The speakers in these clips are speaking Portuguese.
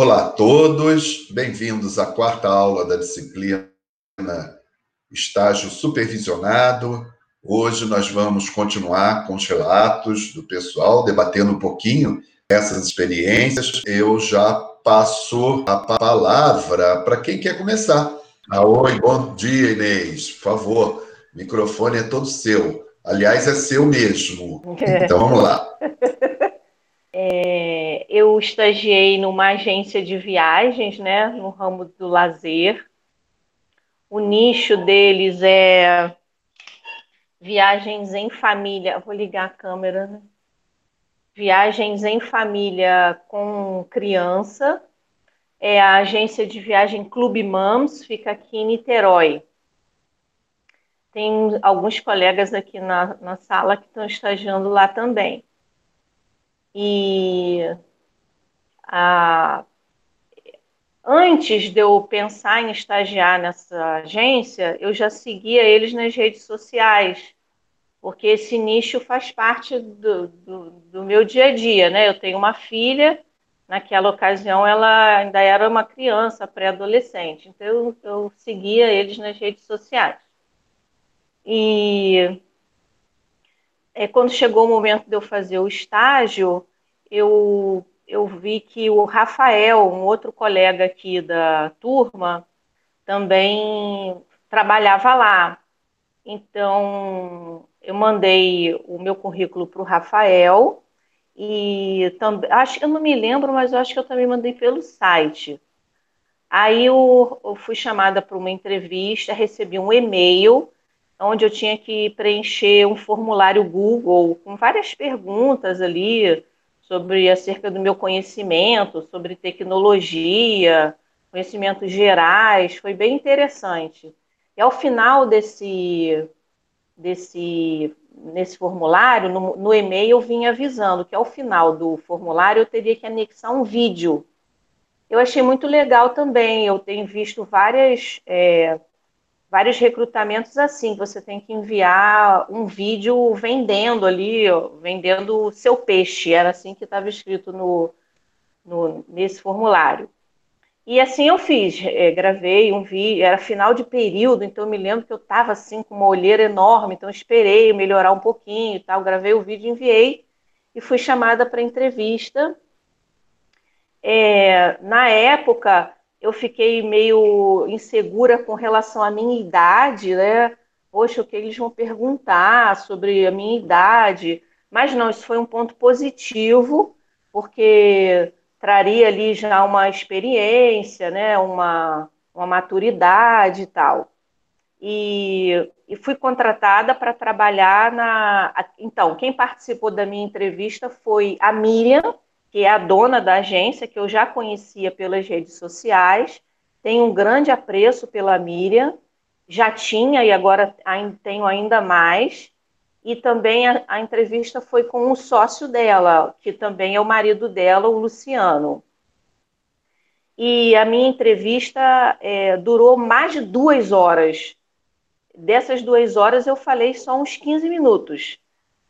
Olá a todos, bem-vindos à quarta aula da disciplina Estágio Supervisionado. Hoje nós vamos continuar com os relatos do pessoal, debatendo um pouquinho essas experiências. Eu já passo a palavra para quem quer começar. Ah, oi, bom dia, Inês. Por favor, o microfone é todo seu. Aliás, é seu mesmo. Então vamos lá. É, eu estagiei numa agência de viagens, né, no ramo do lazer. O nicho deles é viagens em família. Vou ligar a câmera, né? Viagens em família com criança. É a agência de viagem Clube Mams, fica aqui em Niterói. Tem alguns colegas aqui na, na sala que estão estagiando lá também. E a, antes de eu pensar em estagiar nessa agência, eu já seguia eles nas redes sociais, porque esse nicho faz parte do, do, do meu dia a dia, né? Eu tenho uma filha, naquela ocasião ela ainda era uma criança, pré-adolescente, então eu, eu seguia eles nas redes sociais. E é, quando chegou o momento de eu fazer o estágio, eu, eu vi que o Rafael, um outro colega aqui da turma, também trabalhava lá. Então, eu mandei o meu currículo para o Rafael e também, acho que eu não me lembro, mas eu acho que eu também mandei pelo site. Aí eu, eu fui chamada para uma entrevista, recebi um e-mail onde eu tinha que preencher um formulário Google com várias perguntas ali sobre acerca do meu conhecimento, sobre tecnologia, conhecimentos gerais, foi bem interessante. E ao final desse, desse nesse formulário, no, no e-mail eu vinha avisando que ao final do formulário eu teria que anexar um vídeo. Eu achei muito legal também, eu tenho visto várias é, vários recrutamentos assim, você tem que enviar um vídeo vendendo ali, vendendo o seu peixe, era assim que estava escrito no, no, nesse formulário. E assim eu fiz, é, gravei um vídeo, era final de período, então eu me lembro que eu estava assim com uma olheira enorme, então esperei melhorar um pouquinho e tal, gravei o vídeo, enviei e fui chamada para entrevista. É, na época, eu fiquei meio insegura com relação à minha idade, né? Poxa, o que eles vão perguntar sobre a minha idade? Mas não, isso foi um ponto positivo, porque traria ali já uma experiência, né? Uma, uma maturidade e tal. E, e fui contratada para trabalhar na. Então, quem participou da minha entrevista foi a Miriam, que é a dona da agência, que eu já conhecia pelas redes sociais, tenho um grande apreço pela Miriam, já tinha e agora tenho ainda mais. E também a, a entrevista foi com o sócio dela, que também é o marido dela, o Luciano. E a minha entrevista é, durou mais de duas horas. Dessas duas horas eu falei só uns 15 minutos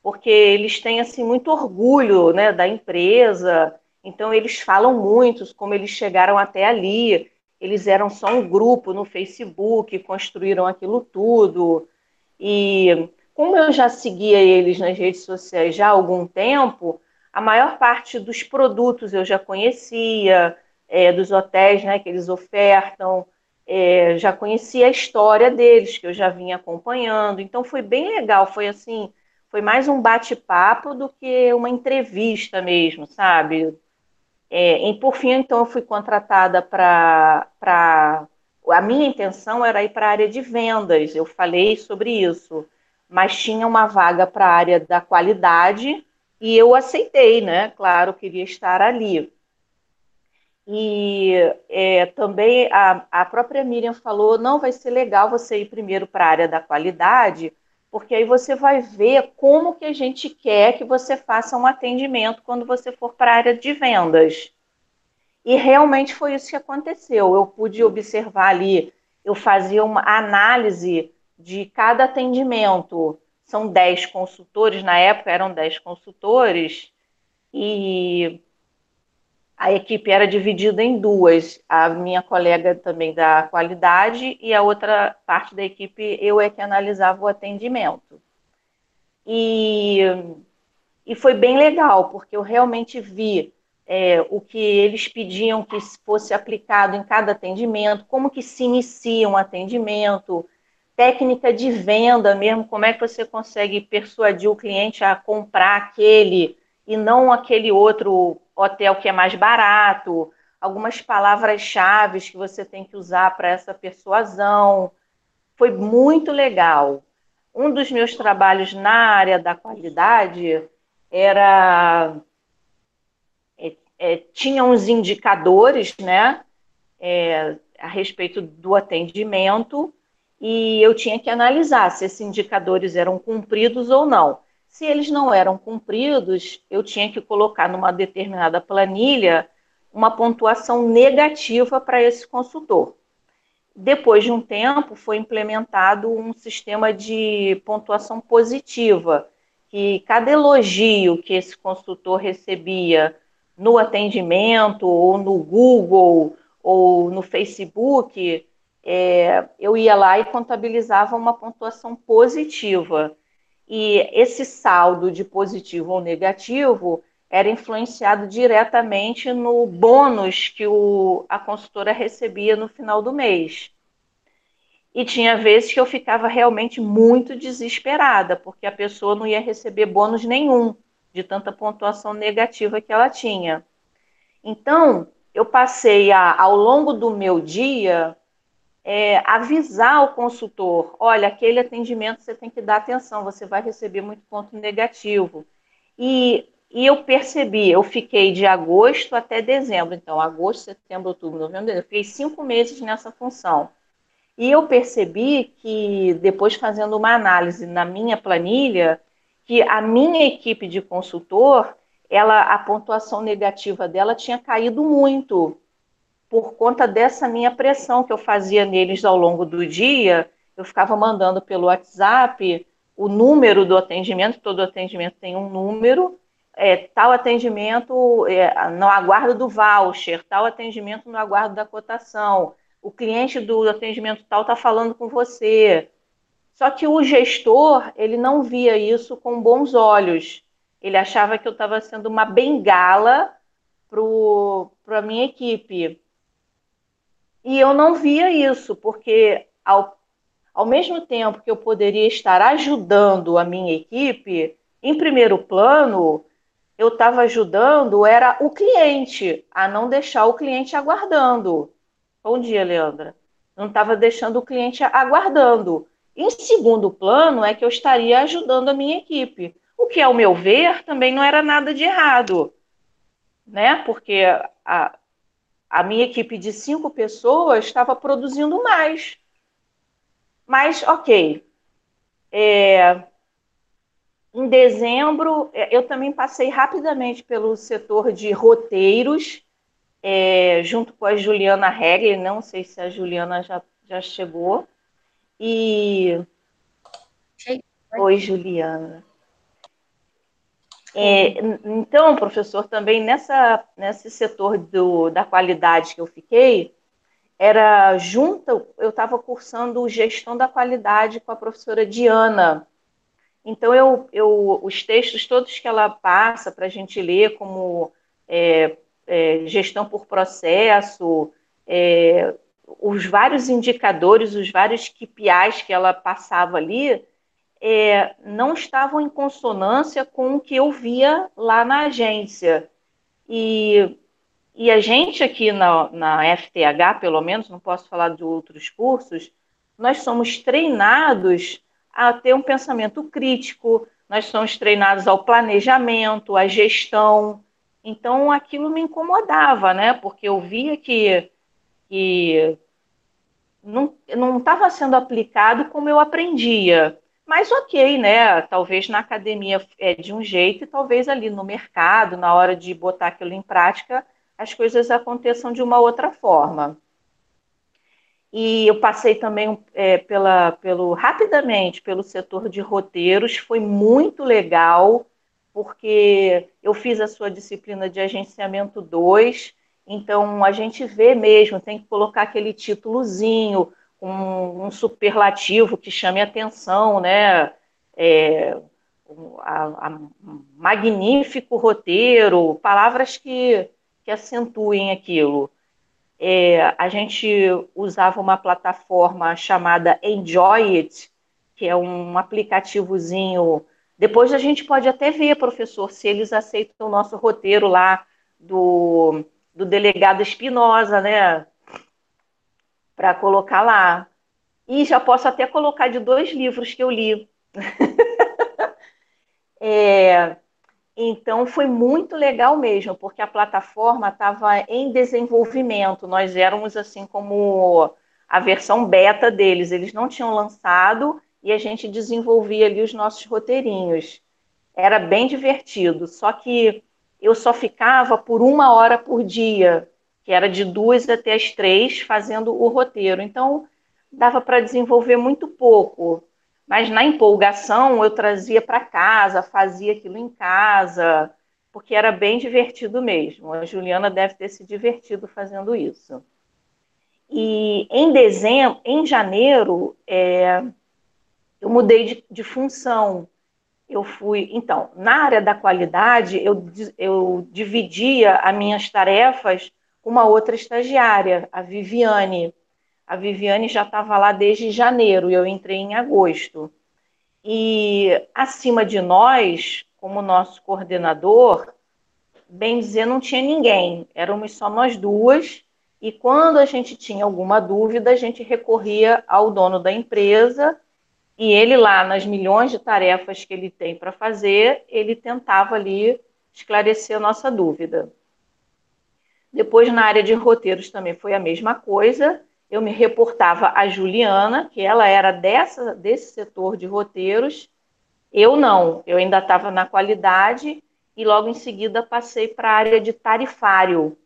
porque eles têm assim muito orgulho, né, da empresa. Então eles falam muito como eles chegaram até ali. Eles eram só um grupo no Facebook, construíram aquilo tudo. E como eu já seguia eles nas redes sociais já há algum tempo, a maior parte dos produtos eu já conhecia, é, dos hotéis né, que eles ofertam, é, já conhecia a história deles, que eu já vinha acompanhando. Então foi bem legal, foi assim, foi mais um bate-papo do que uma entrevista mesmo, sabe? É, por fim, então, eu fui contratada para. A minha intenção era ir para a área de vendas, eu falei sobre isso, mas tinha uma vaga para a área da qualidade e eu aceitei, né? Claro, queria estar ali. E é, também a, a própria Miriam falou: não vai ser legal você ir primeiro para a área da qualidade, porque aí você vai ver como que a gente quer que você faça um atendimento quando você for para a área de vendas. E realmente foi isso que aconteceu. Eu pude observar ali, eu fazia uma análise de cada atendimento. São 10 consultores, na época eram 10 consultores, e a equipe era dividida em duas, a minha colega também da qualidade e a outra parte da equipe eu é que analisava o atendimento. E, e foi bem legal, porque eu realmente vi é, o que eles pediam que fosse aplicado em cada atendimento, como que se inicia um atendimento, técnica de venda mesmo, como é que você consegue persuadir o cliente a comprar aquele e não aquele outro hotel que é mais barato, algumas palavras-chave que você tem que usar para essa persuasão. Foi muito legal. Um dos meus trabalhos na área da qualidade era. É, é, tinha uns indicadores, né? É, a respeito do atendimento, e eu tinha que analisar se esses indicadores eram cumpridos ou não. Se eles não eram cumpridos, eu tinha que colocar numa determinada planilha uma pontuação negativa para esse consultor. Depois de um tempo, foi implementado um sistema de pontuação positiva, que cada elogio que esse consultor recebia no atendimento, ou no Google, ou no Facebook, é, eu ia lá e contabilizava uma pontuação positiva. E esse saldo de positivo ou negativo era influenciado diretamente no bônus que o, a consultora recebia no final do mês. E tinha vezes que eu ficava realmente muito desesperada, porque a pessoa não ia receber bônus nenhum de tanta pontuação negativa que ela tinha. Então, eu passei a, ao longo do meu dia é, avisar o consultor: olha, aquele atendimento você tem que dar atenção, você vai receber muito ponto negativo. E, e eu percebi, eu fiquei de agosto até dezembro, então, agosto, setembro, outubro, novembro, eu fiquei cinco meses nessa função. E eu percebi que, depois fazendo uma análise na minha planilha, que a minha equipe de consultor, ela, a pontuação negativa dela tinha caído muito por conta dessa minha pressão que eu fazia neles ao longo do dia, eu ficava mandando pelo WhatsApp o número do atendimento, todo atendimento tem um número, é, tal atendimento é, no aguardo do voucher, tal atendimento no aguardo da cotação, o cliente do atendimento tal está falando com você. Só que o gestor, ele não via isso com bons olhos. Ele achava que eu estava sendo uma bengala para a minha equipe. E eu não via isso, porque ao, ao mesmo tempo que eu poderia estar ajudando a minha equipe, em primeiro plano, eu estava ajudando era o cliente, a não deixar o cliente aguardando. Bom dia, Leandra. Não estava deixando o cliente aguardando. Em segundo plano, é que eu estaria ajudando a minha equipe. O que, ao meu ver, também não era nada de errado, né? Porque a, a minha equipe de cinco pessoas estava produzindo mais. Mas, ok. É, em dezembro, é, eu também passei rapidamente pelo setor de roteiros, é, junto com a Juliana Regler, não sei se a Juliana já, já chegou. E. Oi, Juliana. É, então, professor, também nessa, nesse setor do, da qualidade que eu fiquei, era junto, eu estava cursando gestão da qualidade com a professora Diana. Então, eu, eu, os textos todos que ela passa para a gente ler, como é, é, gestão por processo, é, os vários indicadores, os vários KPIs que ela passava ali, é, não estavam em consonância com o que eu via lá na agência. E, e a gente aqui na, na FTH, pelo menos, não posso falar de outros cursos, nós somos treinados a ter um pensamento crítico, nós somos treinados ao planejamento, à gestão. Então, aquilo me incomodava, né? Porque eu via que, que não estava sendo aplicado como eu aprendia. Mas ok, né? Talvez na academia é de um jeito e talvez ali no mercado, na hora de botar aquilo em prática, as coisas aconteçam de uma outra forma. E eu passei também é, pela, pelo rapidamente pelo setor de roteiros, foi muito legal, porque eu fiz a sua disciplina de agenciamento 2, então a gente vê mesmo, tem que colocar aquele títulozinho, um, um superlativo que chame atenção, né? É, a, a, magnífico roteiro, palavras que, que acentuem aquilo. É, a gente usava uma plataforma chamada Enjoy It, que é um aplicativozinho. Depois a gente pode até ver, professor, se eles aceitam o nosso roteiro lá do, do delegado Espinosa, né? Para colocar lá. E já posso até colocar de dois livros que eu li. É, então foi muito legal mesmo, porque a plataforma estava em desenvolvimento. Nós éramos assim como a versão beta deles. Eles não tinham lançado e a gente desenvolvia ali os nossos roteirinhos. Era bem divertido. Só que eu só ficava por uma hora por dia, que era de duas até as três, fazendo o roteiro. Então dava para desenvolver muito pouco. Mas na empolgação eu trazia para casa, fazia aquilo em casa, porque era bem divertido mesmo. A Juliana deve ter se divertido fazendo isso. E em dezembro, em janeiro, é, eu mudei de, de, função. Eu fui, então, na área da qualidade, eu, eu dividia as minhas tarefas uma outra estagiária, a Viviane. A Viviane já estava lá desde janeiro e eu entrei em agosto. E acima de nós, como nosso coordenador, bem dizer, não tinha ninguém, éramos só nós duas. E quando a gente tinha alguma dúvida, a gente recorria ao dono da empresa e ele lá nas milhões de tarefas que ele tem para fazer, ele tentava ali esclarecer a nossa dúvida. Depois na área de roteiros também foi a mesma coisa. Eu me reportava a Juliana, que ela era dessa, desse setor de roteiros, eu não, eu ainda estava na qualidade. E logo em seguida passei para a área de tarifário.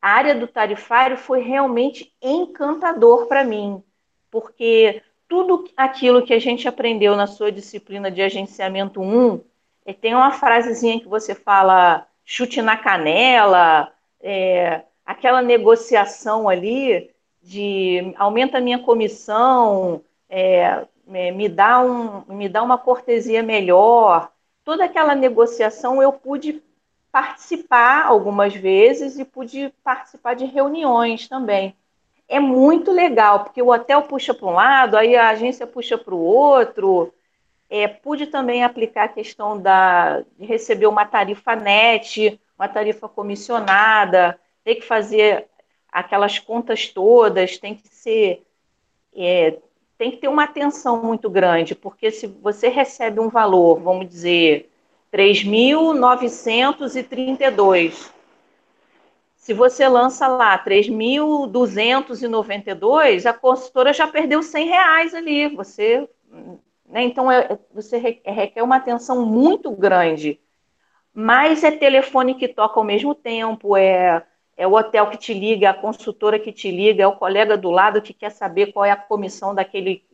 A área do tarifário foi realmente encantador para mim, porque tudo aquilo que a gente aprendeu na sua disciplina de agenciamento 1, é, tem uma frasezinha que você fala chute na canela, é, aquela negociação ali, de aumenta a minha comissão, é, é, me, dá um, me dá uma cortesia melhor. Toda aquela negociação eu pude participar algumas vezes e pude participar de reuniões também. É muito legal, porque o hotel puxa para um lado, aí a agência puxa para o outro. É, pude também aplicar a questão da, de receber uma tarifa net, uma tarifa comissionada, ter que fazer aquelas contas todas, tem que ser. É, tem que ter uma atenção muito grande, porque se você recebe um valor, vamos dizer, 3.932, se você lança lá 3.292, a consultora já perdeu 100 reais ali. Você, né, então, é, você requer uma atenção muito grande. Mas é telefone que toca ao mesmo tempo, é é o hotel que te liga, a consultora que te liga, é o colega do lado que quer saber qual é a comissão daquele.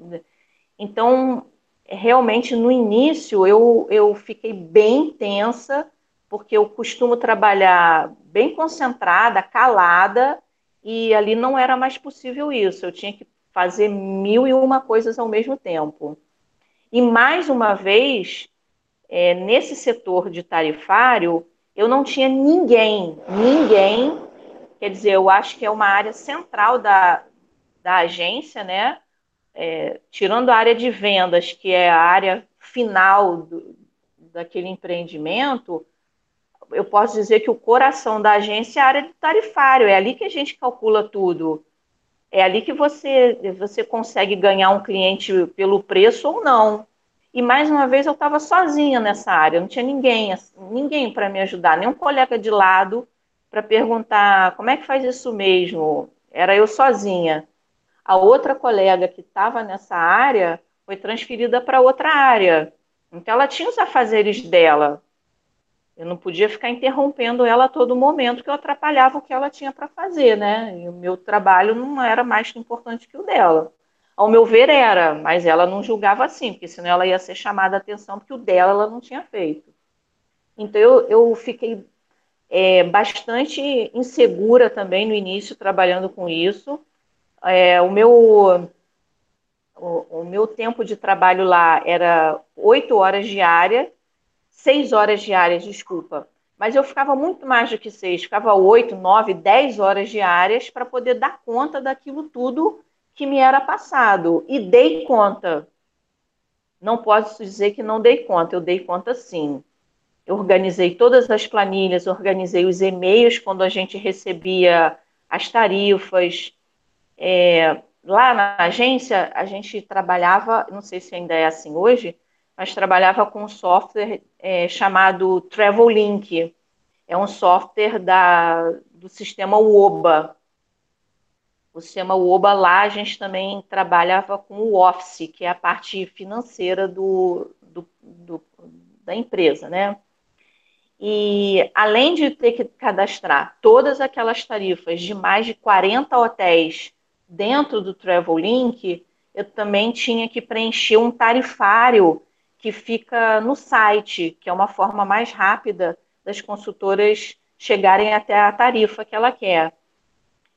Então, realmente, no início, eu, eu fiquei bem tensa, porque eu costumo trabalhar bem concentrada, calada, e ali não era mais possível isso. Eu tinha que fazer mil e uma coisas ao mesmo tempo. E mais uma vez, é, nesse setor de tarifário, eu não tinha ninguém, ninguém Quer dizer, eu acho que é uma área central da, da agência, né? É, tirando a área de vendas, que é a área final do, daquele empreendimento, eu posso dizer que o coração da agência é a área de tarifário, é ali que a gente calcula tudo. É ali que você, você consegue ganhar um cliente pelo preço ou não. E mais uma vez eu estava sozinha nessa área, não tinha ninguém, ninguém para me ajudar, nenhum colega de lado para perguntar como é que faz isso mesmo. Era eu sozinha. A outra colega que estava nessa área foi transferida para outra área. Então ela tinha os afazeres dela. Eu não podia ficar interrompendo ela a todo momento, que eu atrapalhava o que ela tinha para fazer, né? E o meu trabalho não era mais importante que o dela. Ao meu ver, era, mas ela não julgava assim, porque senão ela ia ser chamada a atenção, porque o dela ela não tinha feito. Então eu, eu fiquei é, bastante insegura também no início trabalhando com isso. É, o meu o, o, meu tempo de trabalho lá era oito horas diárias, seis horas diárias, desculpa. Mas eu ficava muito mais do que seis, ficava oito, nove, dez horas diárias para poder dar conta daquilo tudo que me era passado. E dei conta. Não posso dizer que não dei conta, eu dei conta sim. Eu organizei todas as planilhas, organizei os e-mails quando a gente recebia as tarifas. É, lá na agência, a gente trabalhava, não sei se ainda é assim hoje, mas trabalhava com um software é, chamado Travelink. É um software da, do sistema UOBA. O sistema UOBA lá a gente também trabalhava com o Office, que é a parte financeira do, do, do da empresa, né? E além de ter que cadastrar todas aquelas tarifas de mais de 40 hotéis dentro do Travelink, eu também tinha que preencher um tarifário que fica no site, que é uma forma mais rápida das consultoras chegarem até a tarifa que ela quer.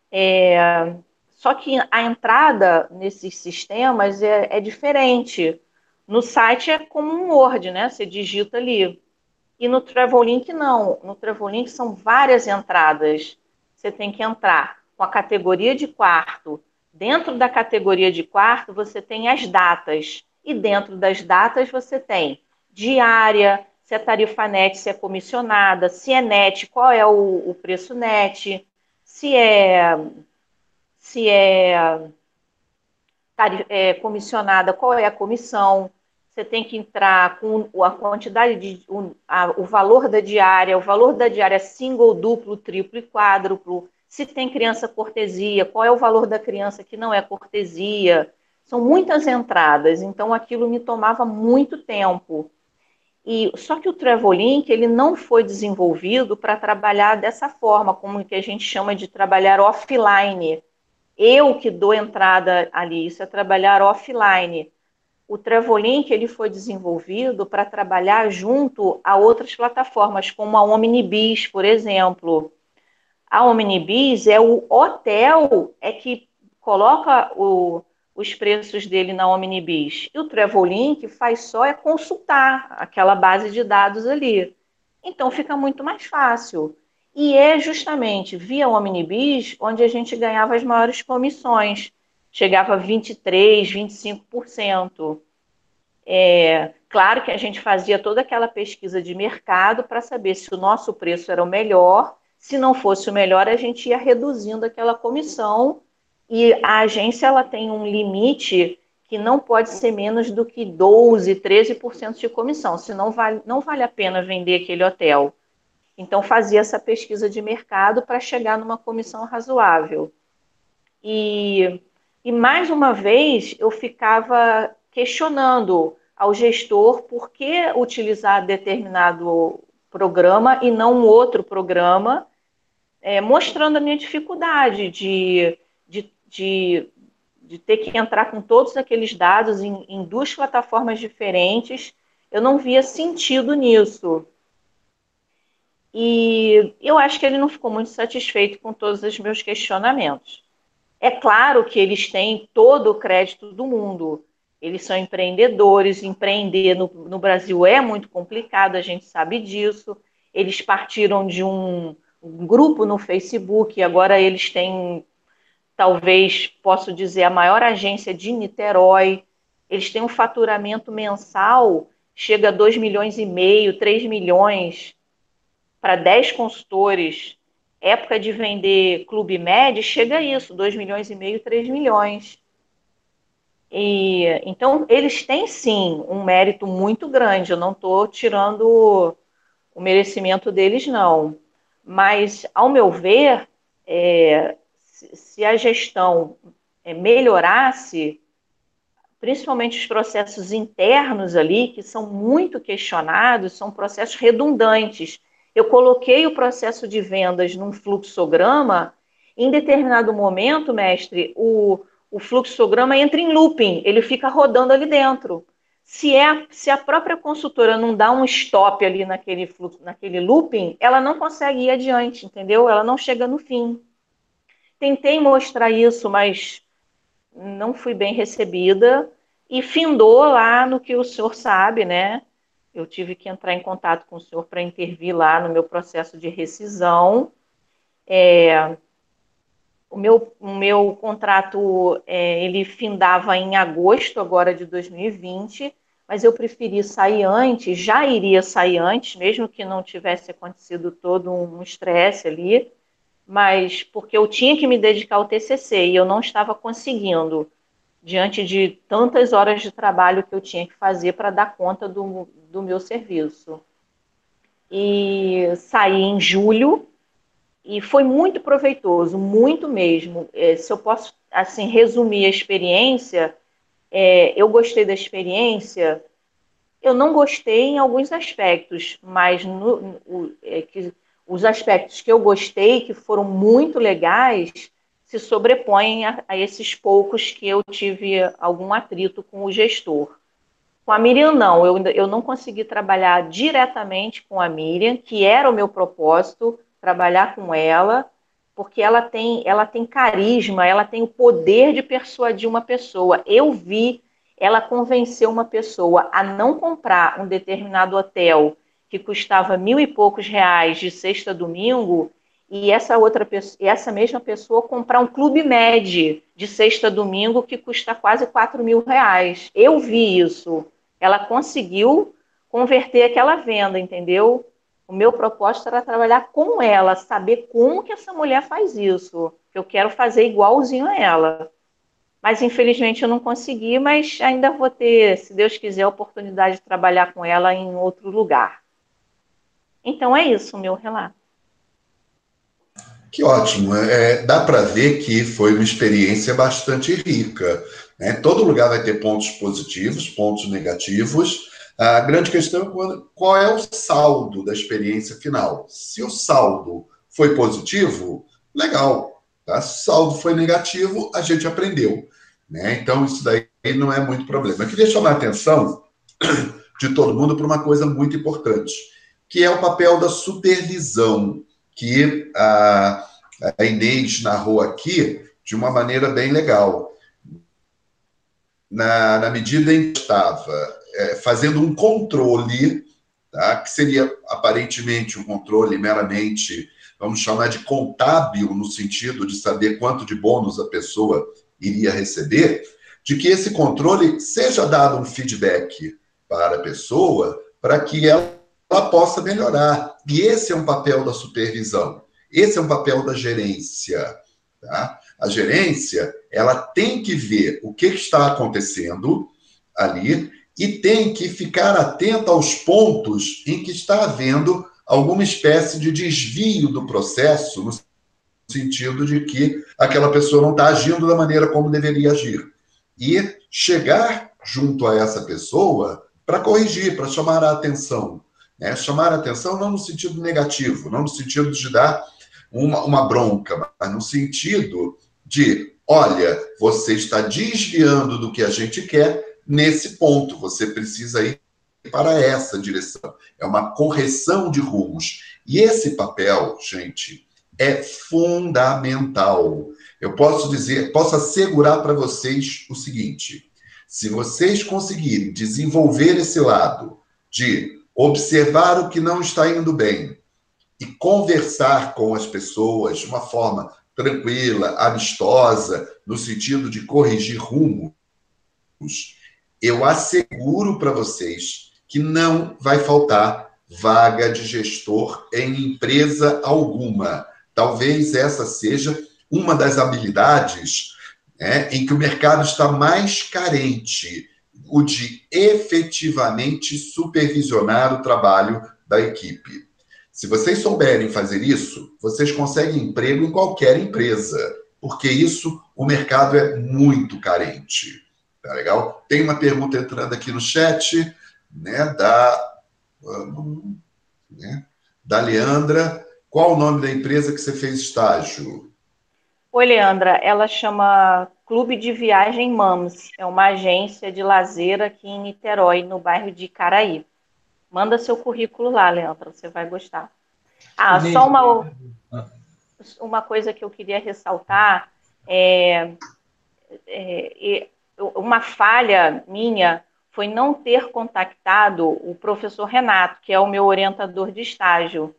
É, só que a entrada nesses sistemas é, é, diferente. No site é como um Word, né? Você digita ali. E no Travelink não. No Travelink são várias entradas. Você tem que entrar com a categoria de quarto. Dentro da categoria de quarto, você tem as datas. E dentro das datas, você tem diária, se é tarifa net, se é comissionada, se é net, qual é o, o preço net, se é, se é, é comissionada, qual é a comissão. Você tem que entrar com a quantidade de o, a, o valor da diária, o valor da diária single, duplo, triplo e quádruplo se tem criança cortesia, qual é o valor da criança que não é cortesia. São muitas entradas, então aquilo me tomava muito tempo. E só que o Travelink ele não foi desenvolvido para trabalhar dessa forma, como que a gente chama de trabalhar offline. Eu que dou entrada ali, isso é trabalhar offline. O Travelink ele foi desenvolvido para trabalhar junto a outras plataformas, como a Omnibis, por exemplo a Omnibis é o hotel é que coloca o, os preços dele na Omnibis. E o Travelink faz só é consultar aquela base de dados ali. Então fica muito mais fácil. E é justamente via Omnibis onde a gente ganhava as maiores comissões. Chegava a 23, 25%. É, claro que a gente fazia toda aquela pesquisa de mercado para saber se o nosso preço era o melhor se não fosse o melhor, a gente ia reduzindo aquela comissão e a agência ela tem um limite que não pode ser menos do que 12, 13% de comissão, senão vale, não vale a pena vender aquele hotel. Então fazia essa pesquisa de mercado para chegar numa comissão razoável. E, e mais uma vez eu ficava questionando ao gestor por que utilizar determinado programa e não um outro programa, é, mostrando a minha dificuldade de, de, de, de, ter que entrar com todos aqueles dados em, em duas plataformas diferentes. Eu não via sentido nisso. E eu acho que ele não ficou muito satisfeito com todos os meus questionamentos. É claro que eles têm todo o crédito do mundo. Eles são empreendedores, empreender no, no Brasil é muito complicado, a gente sabe disso. Eles partiram de um, um grupo no Facebook, agora eles têm, talvez, posso dizer, a maior agência de Niterói. Eles têm um faturamento mensal, chega a 2 milhões e meio, 3 milhões para 10 consultores. Época de vender Clube Med, chega a isso, 2 milhões e meio, 3 milhões. E, então, eles têm sim um mérito muito grande. Eu não estou tirando o merecimento deles, não. Mas, ao meu ver, é, se a gestão é, melhorasse, principalmente os processos internos ali, que são muito questionados, são processos redundantes. Eu coloquei o processo de vendas num fluxograma, em determinado momento, mestre, o, o fluxograma entra em looping, ele fica rodando ali dentro. se, é, se a própria consultora não dá um stop ali naquele, naquele looping, ela não consegue ir adiante, entendeu? Ela não chega no fim. Tentei mostrar isso, mas não fui bem recebida e findou lá no que o senhor sabe, né? Eu tive que entrar em contato com o senhor para intervir lá no meu processo de rescisão. É, o meu, o meu contrato é, ele findava em agosto agora de 2020 mas eu preferi sair antes, já iria sair antes, mesmo que não tivesse acontecido todo um estresse ali, mas porque eu tinha que me dedicar ao TCC e eu não estava conseguindo, diante de tantas horas de trabalho que eu tinha que fazer para dar conta do, do meu serviço. E saí em julho e foi muito proveitoso, muito mesmo. É, se eu posso assim resumir a experiência, é, eu gostei da experiência. Eu não gostei em alguns aspectos, mas no, no, é, que, os aspectos que eu gostei, que foram muito legais, se sobrepõem a, a, esses poucos que eu tive algum atrito com o gestor. Com a Miriam, não, eu, eu não consegui trabalhar diretamente com a Miriam, que era o meu propósito, trabalhar com ela, porque ela tem, ela tem carisma, ela tem o poder de persuadir uma pessoa. Eu vi ela convencer uma pessoa a não comprar um determinado hotel que custava mil e poucos reais de sexta a domingo e essa outra essa mesma pessoa comprar um clube med de sexta a domingo que custa quase quatro mil reais. Eu vi isso. Ela conseguiu converter aquela venda, entendeu? O meu propósito era trabalhar com ela, saber como que essa mulher faz isso. Eu quero fazer igualzinho a ela. Mas infelizmente eu não consegui, mas ainda vou ter, se Deus quiser, a oportunidade de trabalhar com ela em outro lugar. Então é isso o meu relato. Que ótimo. É, dá para ver que foi uma experiência bastante rica. Né? Todo lugar vai ter pontos positivos, pontos negativos, a grande questão é qual é o saldo da experiência final. Se o saldo foi positivo, legal. Tá? Se o saldo foi negativo, a gente aprendeu. Né? Então, isso daí não é muito problema. Eu queria chamar a atenção de todo mundo para uma coisa muito importante, que é o papel da supervisão, que a, a Inês narrou aqui de uma maneira bem legal. Na, na medida em que estava é, fazendo um controle, tá? que seria aparentemente um controle meramente, vamos chamar de contábil, no sentido de saber quanto de bônus a pessoa iria receber, de que esse controle seja dado um feedback para a pessoa para que ela, ela possa melhorar. E esse é um papel da supervisão, esse é um papel da gerência. Tá? A gerência ela tem que ver o que está acontecendo ali e tem que ficar atento aos pontos em que está havendo alguma espécie de desvio do processo, no sentido de que aquela pessoa não está agindo da maneira como deveria agir. E chegar junto a essa pessoa para corrigir, para chamar a atenção. Né? Chamar a atenção não no sentido negativo, não no sentido de dar uma, uma bronca, mas no sentido de: olha, você está desviando do que a gente quer nesse ponto. Você precisa ir para essa direção. É uma correção de rumos. E esse papel, gente, é fundamental. Eu posso dizer, posso assegurar para vocês o seguinte: se vocês conseguirem desenvolver esse lado de observar o que não está indo bem e conversar com as pessoas de uma forma tranquila, amistosa, no sentido de corrigir rumos, eu asseguro para vocês que não vai faltar vaga de gestor em empresa alguma. Talvez essa seja uma das habilidades né, em que o mercado está mais carente, o de efetivamente supervisionar o trabalho da equipe. Se vocês souberem fazer isso, vocês conseguem emprego em qualquer empresa, porque isso o mercado é muito carente. Tá legal? Tem uma pergunta entrando aqui no chat, né, da, né, da Leandra. Qual o nome da empresa que você fez estágio? Oi, Leandra. Ela chama Clube de Viagem Mams. É uma agência de lazer aqui em Niterói, no bairro de Caraí. Manda seu currículo lá, Leandro, você vai gostar. Ah, só uma, uma coisa que eu queria ressaltar é, é, uma falha minha foi não ter contactado o professor Renato, que é o meu orientador de estágio.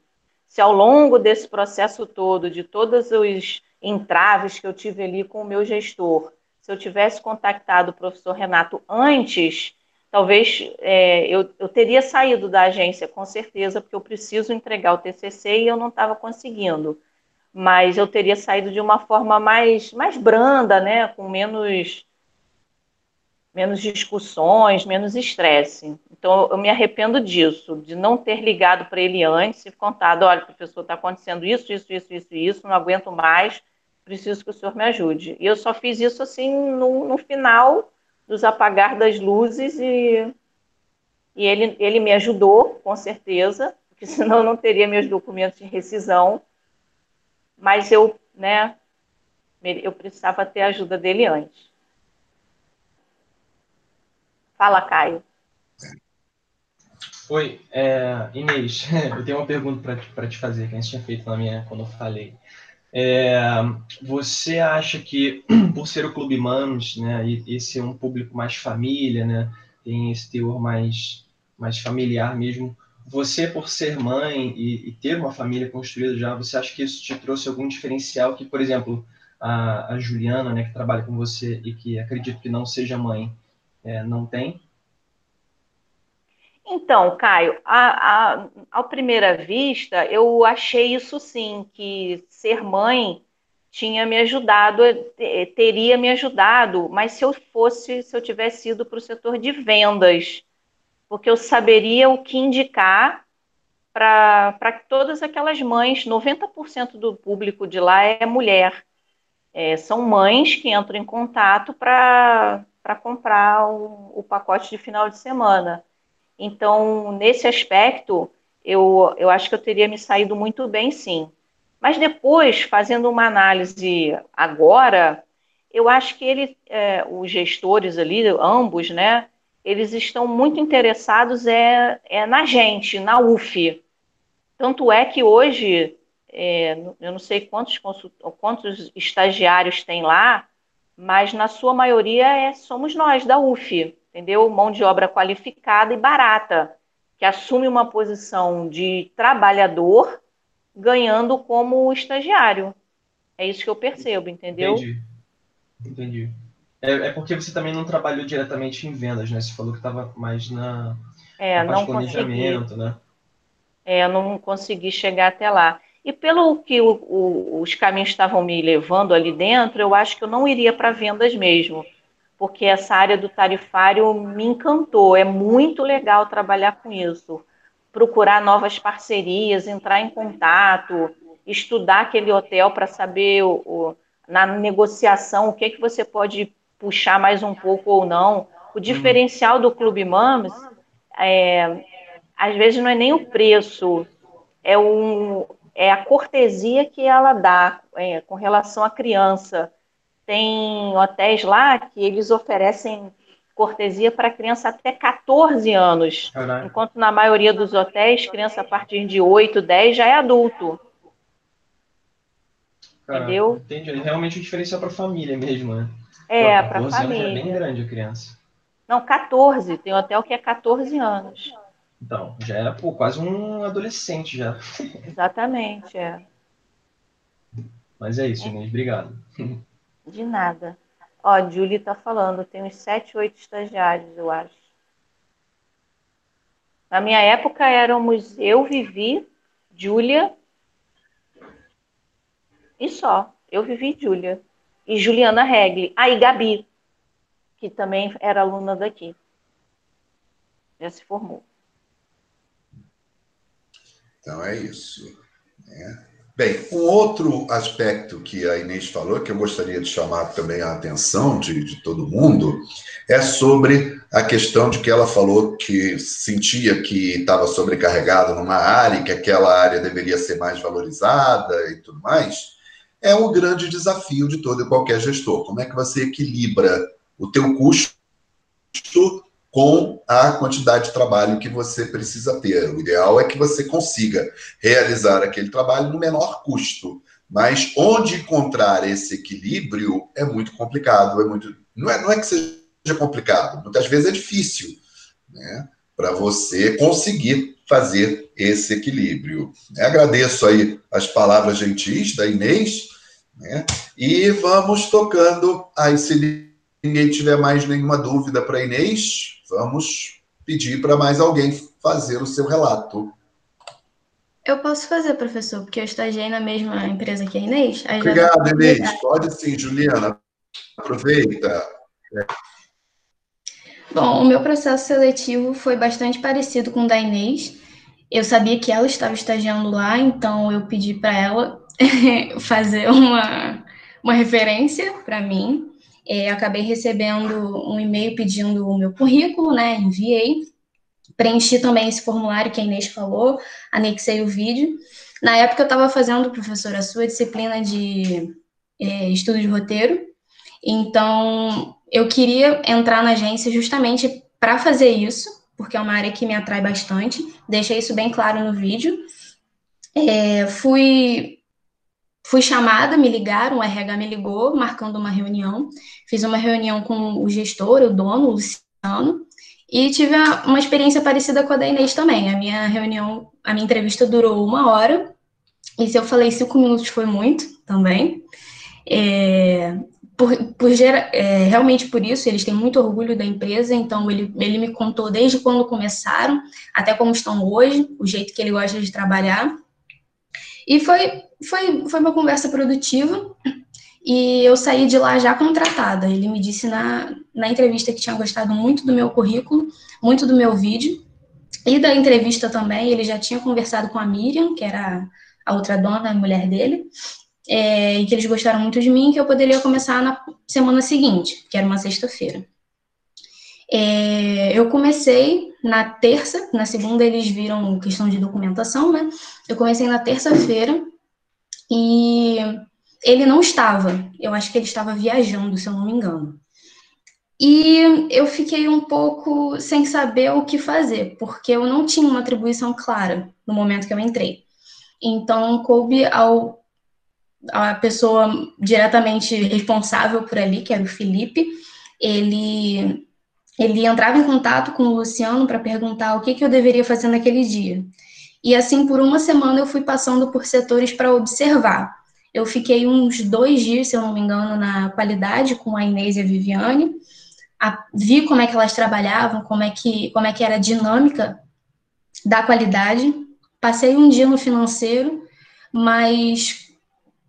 Se ao longo desse processo todo, de todos os entraves que eu tive ali com o meu gestor, se eu tivesse contactado o professor Renato antes, talvez é, eu, eu teria saído da agência, com certeza, porque eu preciso entregar o TCC e eu não estava conseguindo. Mas eu teria saído de uma forma mais, mais branda, né, com menos menos discussões, menos estresse. Então, eu me arrependo disso, de não ter ligado para ele antes e contado: olha, professor, está acontecendo isso, isso, isso, isso, isso, não aguento mais, preciso que o senhor me ajude. E eu só fiz isso assim no, no final dos apagar das luzes e, e ele, ele me ajudou, com certeza, porque senão eu não teria meus documentos de rescisão. Mas eu, né, eu precisava ter a ajuda dele antes. Fala, Caio. Oi, é, Inês, eu tenho uma pergunta para te fazer, que a gente tinha feito na minha, quando eu falei. É, você acha que, por ser o Clube Manos, né, e, e ser um público mais família, né, tem esse teor mais, mais familiar mesmo, você, por ser mãe e, e, ter uma família construída já, você acha que isso te trouxe algum diferencial que, por exemplo, a, a Juliana, né, que trabalha com você e que acredito que não seja mãe, é, não tem? Então, Caio, a, a, à primeira vista, eu achei isso sim, que ser mãe tinha me ajudado, teria me ajudado, mas se eu fosse, se eu tivesse ido para o setor de vendas, porque eu saberia o que indicar para todas aquelas mães, 90% do público de lá é mulher. É, são mães que entram em contato para comprar o, o pacote de final de semana. Então, nesse aspecto, eu, eu acho que eu teria me saído muito bem, sim. Mas depois, fazendo uma análise agora, eu acho que ele, é, os gestores ali, ambos, né, eles estão muito interessados é, é na gente, na UF. Tanto é que hoje, é, eu não sei quantos, quantos estagiários tem lá, mas na sua maioria é, somos nós da UF entendeu? Mão de obra qualificada e barata, que assume uma posição de trabalhador ganhando como estagiário. É isso que eu percebo, entendeu? Entendi. Entendi. É, é porque você também não trabalhou diretamente em vendas, né? Você falou que estava mais na, é, na não planejamento, consegui, né? É, não consegui chegar até lá. E pelo que o, o, os caminhos estavam me levando ali dentro, eu acho que eu não iria para vendas mesmo porque essa área do tarifário me encantou. É muito legal trabalhar com isso. Procurar novas parcerias, entrar em contato, estudar aquele hotel para saber o, o, na negociação o que, é que você pode puxar mais um pouco ou não. O diferencial do Clube Mames, é, às vezes, não é nem o preço, é, um, é a cortesia que ela dá é, com relação à criança tem hotéis lá que eles oferecem cortesia para criança até 14 anos, enquanto na maioria dos hotéis, criança a partir de 8, 10 já é adulto. Entendeu? Entendi. Realmente o diferencial para a família mesmo, né? É, para a família. é bem grande a criança. Não, 14. Tem hotel que é 14 anos. Então, já era pô, quase um adolescente já. Exatamente, é. Mas é isso, Inês. Obrigado. De nada. Ó, a Julie tá falando, tem uns sete, oito estagiários, eu acho. Na minha época éramos eu, Vivi, Júlia e só. Eu, Vivi Júlia. E Juliana Regli. Ah, Gabi, que também era aluna daqui. Já se formou. Então é isso. Né? Bem, um outro aspecto que a Inês falou, que eu gostaria de chamar também a atenção de, de todo mundo, é sobre a questão de que ela falou que sentia que estava sobrecarregado numa área, que aquela área deveria ser mais valorizada e tudo mais. é o grande desafio de todo e qualquer gestor. Como é que você equilibra o teu custo com a quantidade de trabalho que você precisa ter. O ideal é que você consiga realizar aquele trabalho no menor custo. Mas onde encontrar esse equilíbrio é muito complicado. É muito, não, é, não é que seja complicado, muitas vezes é difícil né, para você conseguir fazer esse equilíbrio. Agradeço aí as palavras gentis da Inês né, e vamos tocando aí se ninguém tiver mais nenhuma dúvida para Inês, vamos pedir para mais alguém fazer o seu relato. Eu posso fazer, professor, porque eu estagiei na mesma empresa que a Inês. Obrigado, Inês. Pode sim, Juliana. Aproveita. Bom, o meu processo seletivo foi bastante parecido com o da Inês. Eu sabia que ela estava estagiando lá, então eu pedi para ela fazer uma, uma referência para mim é, acabei recebendo um e-mail pedindo o meu currículo, né? Enviei. Preenchi também esse formulário que a Inês falou, anexei o vídeo. Na época eu estava fazendo, professora, a sua disciplina de é, estudo de roteiro. Então, eu queria entrar na agência justamente para fazer isso, porque é uma área que me atrai bastante. Deixei isso bem claro no vídeo. É, fui Fui chamada, me ligaram, o RH me ligou, marcando uma reunião. Fiz uma reunião com o gestor, o dono, o Luciano, e tive uma experiência parecida com a da Inês também. A minha reunião, a minha entrevista durou uma hora, e se eu falei cinco minutos foi muito também. É, por, por é, realmente por isso, eles têm muito orgulho da empresa, então ele, ele me contou desde quando começaram até como estão hoje, o jeito que ele gosta de trabalhar. E foi foi, foi uma conversa produtiva e eu saí de lá já contratada. Ele me disse na, na entrevista que tinha gostado muito do meu currículo, muito do meu vídeo, e da entrevista também, ele já tinha conversado com a Miriam, que era a outra dona, a mulher dele, é, e que eles gostaram muito de mim, que eu poderia começar na semana seguinte, que era uma sexta-feira. É, eu comecei na terça, na segunda eles viram questão de documentação, né? Eu comecei na terça-feira, e ele não estava. Eu acho que ele estava viajando, se eu não me engano. E eu fiquei um pouco sem saber o que fazer, porque eu não tinha uma atribuição clara no momento que eu entrei. Então, coube ao a pessoa diretamente responsável por ali, que era o Felipe, ele ele entrava em contato com o Luciano para perguntar o que, que eu deveria fazer naquele dia. E assim, por uma semana, eu fui passando por setores para observar. Eu fiquei uns dois dias, se eu não me engano, na qualidade com a Inês e a Viviane. A, vi como é que elas trabalhavam, como é que, como é que era a dinâmica da qualidade. Passei um dia no financeiro, mas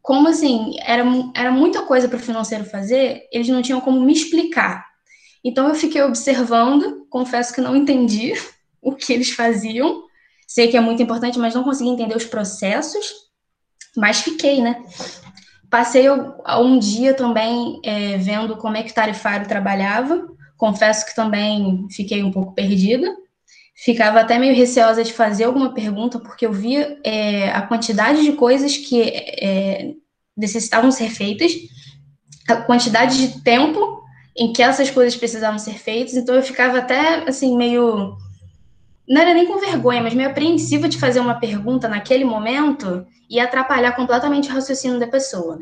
como assim, era, era muita coisa para o financeiro fazer, eles não tinham como me explicar. Então eu fiquei observando, confesso que não entendi o que eles faziam, sei que é muito importante, mas não consegui entender os processos, mas fiquei, né? Passei um dia também é, vendo como é que o tarifário trabalhava, confesso que também fiquei um pouco perdida, ficava até meio receosa de fazer alguma pergunta, porque eu via é, a quantidade de coisas que é, necessitavam ser feitas, a quantidade de tempo em que essas coisas precisavam ser feitas, então eu ficava até, assim, meio não era nem com vergonha, mas meio apreensiva de fazer uma pergunta naquele momento e atrapalhar completamente o raciocínio da pessoa.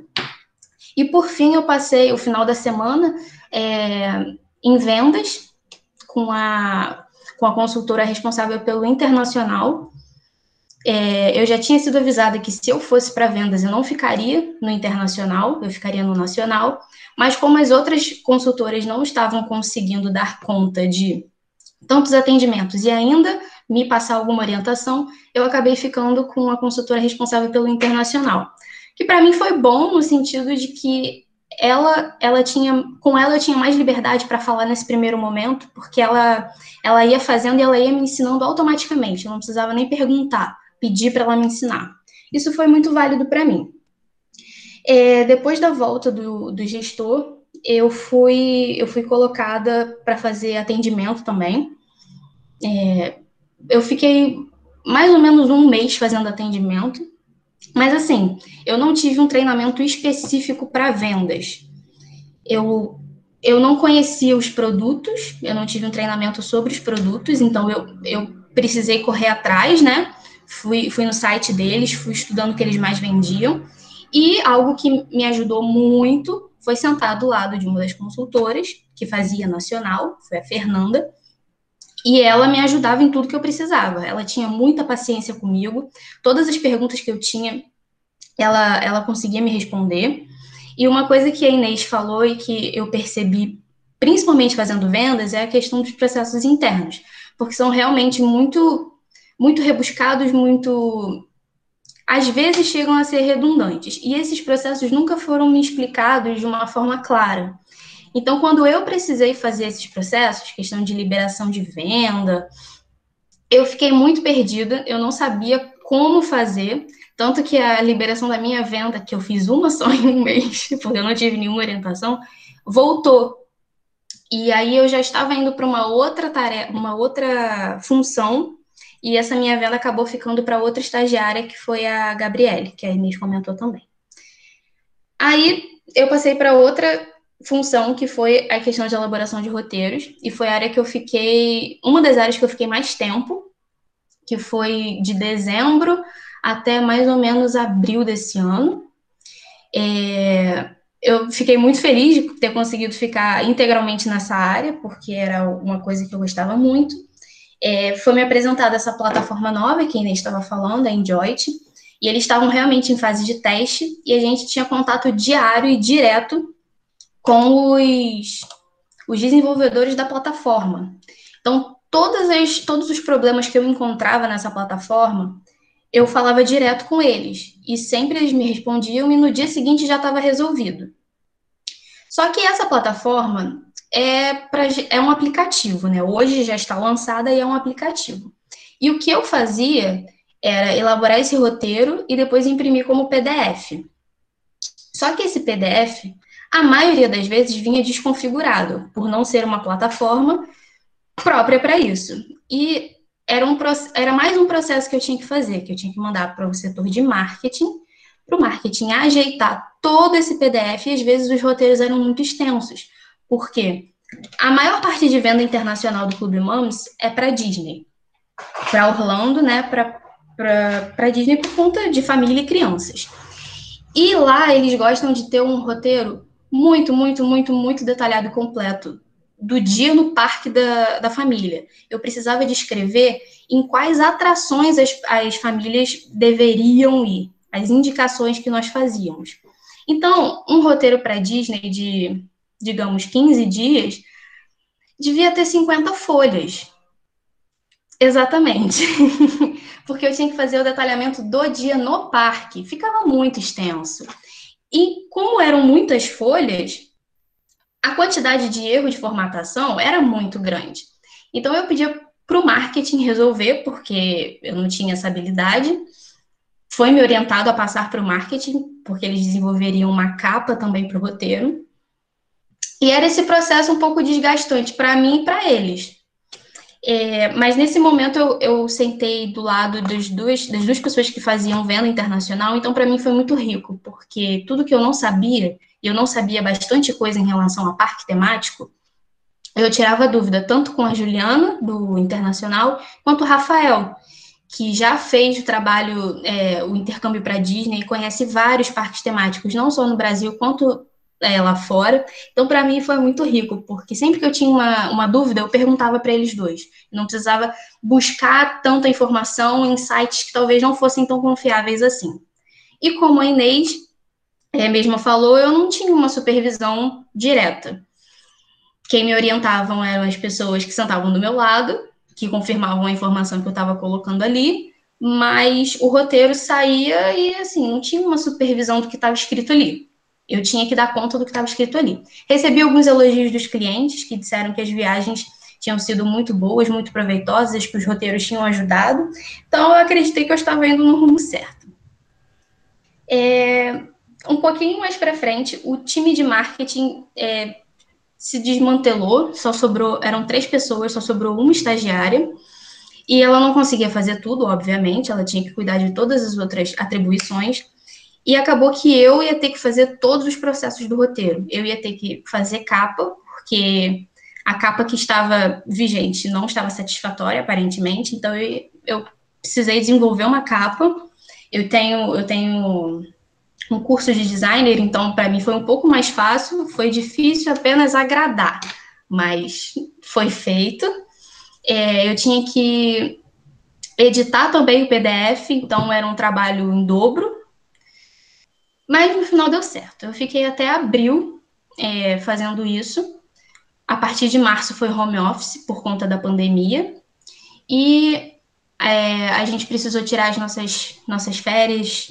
E por fim, eu passei o final da semana é, em vendas com a, com a consultora responsável pelo internacional. É, eu já tinha sido avisada que se eu fosse para vendas, eu não ficaria no internacional, eu ficaria no nacional. Mas como as outras consultoras não estavam conseguindo dar conta de tantos atendimentos e ainda me passar alguma orientação, eu acabei ficando com a consultora responsável pelo internacional, que para mim foi bom no sentido de que ela, ela tinha, com ela eu tinha mais liberdade para falar nesse primeiro momento, porque ela, ela ia fazendo e ela ia me ensinando automaticamente, eu não precisava nem perguntar, pedir para ela me ensinar. Isso foi muito válido para mim. É, depois da volta do, do gestor, eu fui, eu fui colocada para fazer atendimento também. É, eu fiquei mais ou menos um mês fazendo atendimento. Mas assim, eu não tive um treinamento específico para vendas. Eu, eu não conhecia os produtos, eu não tive um treinamento sobre os produtos, então eu, eu precisei correr atrás, né? Fui, fui no site deles, fui estudando o que eles mais vendiam. E algo que me ajudou muito foi sentar do lado de uma das consultoras, que fazia nacional, foi a Fernanda, e ela me ajudava em tudo que eu precisava. Ela tinha muita paciência comigo. Todas as perguntas que eu tinha, ela, ela conseguia me responder. E uma coisa que a Inês falou e que eu percebi, principalmente fazendo vendas, é a questão dos processos internos, porque são realmente muito, muito rebuscados, muito. Às vezes chegam a ser redundantes. E esses processos nunca foram me explicados de uma forma clara. Então, quando eu precisei fazer esses processos, questão de liberação de venda, eu fiquei muito perdida, eu não sabia como fazer, tanto que a liberação da minha venda, que eu fiz uma só em um mês, porque eu não tive nenhuma orientação, voltou. E aí eu já estava indo para uma outra tarefa, uma outra função, e essa minha venda acabou ficando para outra estagiária, que foi a Gabriele, que a Inês comentou também. Aí eu passei para outra função que foi a questão de elaboração de roteiros, e foi a área que eu fiquei, uma das áreas que eu fiquei mais tempo, que foi de dezembro até mais ou menos abril desse ano. É, eu fiquei muito feliz de ter conseguido ficar integralmente nessa área, porque era uma coisa que eu gostava muito. É, foi me apresentada essa plataforma nova que a Inês estava falando, a Enjoyt, e eles estavam realmente em fase de teste, e a gente tinha contato diário e direto com os, os desenvolvedores da plataforma. Então, todas as, todos os problemas que eu encontrava nessa plataforma, eu falava direto com eles. E sempre eles me respondiam e no dia seguinte já estava resolvido. Só que essa plataforma é, pra, é um aplicativo, né? Hoje já está lançada e é um aplicativo. E o que eu fazia era elaborar esse roteiro e depois imprimir como PDF. Só que esse PDF, a maioria das vezes vinha desconfigurado, por não ser uma plataforma própria para isso. E era, um, era mais um processo que eu tinha que fazer, que eu tinha que mandar para o setor de marketing, para o marketing ajeitar todo esse PDF, e às vezes os roteiros eram muito extensos. Por quê? A maior parte de venda internacional do Clube Moms é para Disney. Para Orlando, né? Para Disney por conta de família e crianças. E lá eles gostam de ter um roteiro muito, muito, muito, muito detalhado e completo do dia no parque da, da família. Eu precisava descrever em quais atrações as, as famílias deveriam ir, as indicações que nós fazíamos. Então, um roteiro para Disney de, digamos, 15 dias devia ter 50 folhas. Exatamente. Porque eu tinha que fazer o detalhamento do dia no parque. Ficava muito extenso. E como eram muitas folhas, a quantidade de erro de formatação era muito grande. Então eu pedia para o marketing resolver, porque eu não tinha essa habilidade. Foi me orientado a passar para o marketing, porque eles desenvolveriam uma capa também para o roteiro. E era esse processo um pouco desgastante para mim e para eles. É, mas nesse momento eu, eu sentei do lado das duas, pessoas que faziam venda internacional, então para mim foi muito rico, porque tudo que eu não sabia, e eu não sabia bastante coisa em relação a parque temático, eu tirava dúvida tanto com a Juliana, do Internacional, quanto o Rafael, que já fez o trabalho, é, o intercâmbio para Disney, e conhece vários parques temáticos, não só no Brasil, quanto é, lá fora. Então, para mim, foi muito rico, porque sempre que eu tinha uma, uma dúvida, eu perguntava para eles dois. Não precisava buscar tanta informação em sites que talvez não fossem tão confiáveis assim. E como a Inês é, mesma falou, eu não tinha uma supervisão direta. Quem me orientavam eram as pessoas que sentavam do meu lado, que confirmavam a informação que eu estava colocando ali, mas o roteiro saía e, assim, não tinha uma supervisão do que estava escrito ali. Eu tinha que dar conta do que estava escrito ali. Recebi alguns elogios dos clientes que disseram que as viagens tinham sido muito boas, muito proveitosas, que os roteiros tinham ajudado. Então, eu acreditei que eu estava indo no rumo certo. É, um pouquinho mais para frente, o time de marketing é, se desmantelou, só sobrou, eram três pessoas, só sobrou uma estagiária. E ela não conseguia fazer tudo, obviamente, ela tinha que cuidar de todas as outras atribuições. E acabou que eu ia ter que fazer todos os processos do roteiro. Eu ia ter que fazer capa, porque a capa que estava vigente não estava satisfatória, aparentemente, então eu, eu precisei desenvolver uma capa. Eu tenho, eu tenho um curso de designer, então para mim foi um pouco mais fácil, foi difícil apenas agradar, mas foi feito. É, eu tinha que editar também o PDF, então era um trabalho em dobro, mas no final deu certo. Eu fiquei até abril é, fazendo isso. A partir de março foi home office por conta da pandemia. E é, a gente precisou tirar as nossas, nossas férias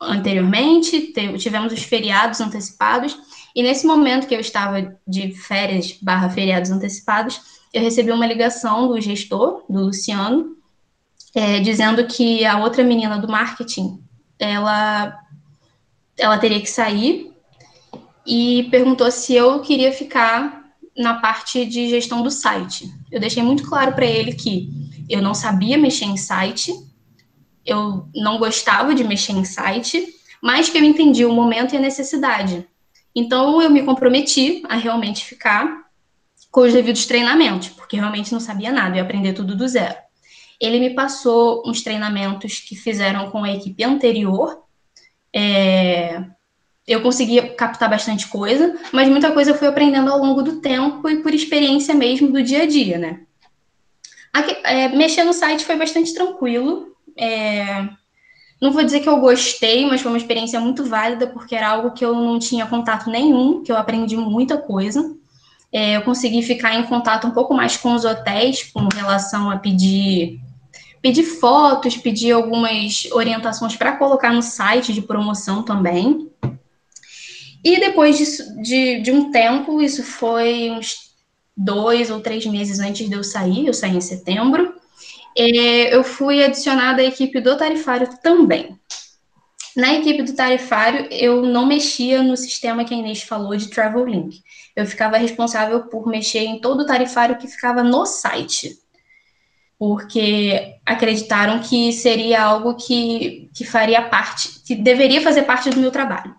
anteriormente, tivemos os feriados antecipados. E nesse momento que eu estava de férias barra feriados antecipados, eu recebi uma ligação do gestor, do Luciano, é, dizendo que a outra menina do marketing, ela ela teria que sair e perguntou se eu queria ficar na parte de gestão do site. Eu deixei muito claro para ele que eu não sabia mexer em site, eu não gostava de mexer em site, mas que eu entendi o momento e a necessidade. Então eu me comprometi a realmente ficar com os devidos treinamentos, porque realmente não sabia nada, eu aprender tudo do zero. Ele me passou uns treinamentos que fizeram com a equipe anterior, é, eu conseguia captar bastante coisa, mas muita coisa eu fui aprendendo ao longo do tempo e por experiência mesmo do dia a dia, né? Aqui, é, mexer no site foi bastante tranquilo. É, não vou dizer que eu gostei, mas foi uma experiência muito válida, porque era algo que eu não tinha contato nenhum, que eu aprendi muita coisa. É, eu consegui ficar em contato um pouco mais com os hotéis, com relação a pedir pedir fotos, pedir algumas orientações para colocar no site de promoção também. E depois de, de, um tempo, isso foi uns dois ou três meses antes de eu sair, eu saí em setembro, é, eu fui adicionada à equipe do tarifário também. Na equipe do tarifário, eu não mexia no sistema que a Inês falou de Travel Link. Eu ficava responsável por mexer em todo o tarifário que ficava no site porque acreditaram que seria algo que, que faria parte, que deveria fazer parte do meu trabalho.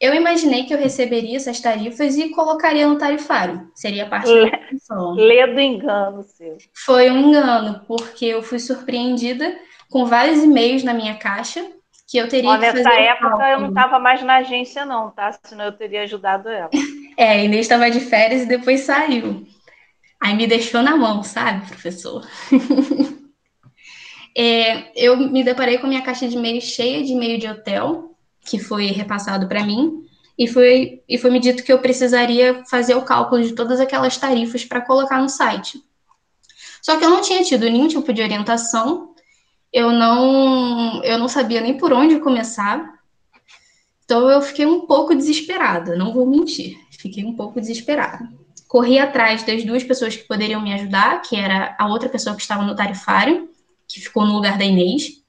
Eu imaginei que eu receberia essas tarifas e colocaria no tarifário, seria parte Lê, da função. Lê do engano seu. Foi um engano, porque eu fui surpreendida com vários e-mails na minha caixa que eu teria Ó, que fazer. Nessa época eu não estava mais na agência, não, tá? Senão eu teria ajudado ela. é, a Inês estava de férias e depois saiu. Aí me deixou na mão, sabe, professor? é, eu me deparei com minha caixa de e-mail cheia de e-mail de hotel, que foi repassado para mim, e foi, e foi me dito que eu precisaria fazer o cálculo de todas aquelas tarifas para colocar no site. Só que eu não tinha tido nenhum tipo de orientação, eu não, eu não sabia nem por onde começar, então eu fiquei um pouco desesperada, não vou mentir, fiquei um pouco desesperada corri atrás das duas pessoas que poderiam me ajudar, que era a outra pessoa que estava no tarifário, que ficou no lugar da Inês,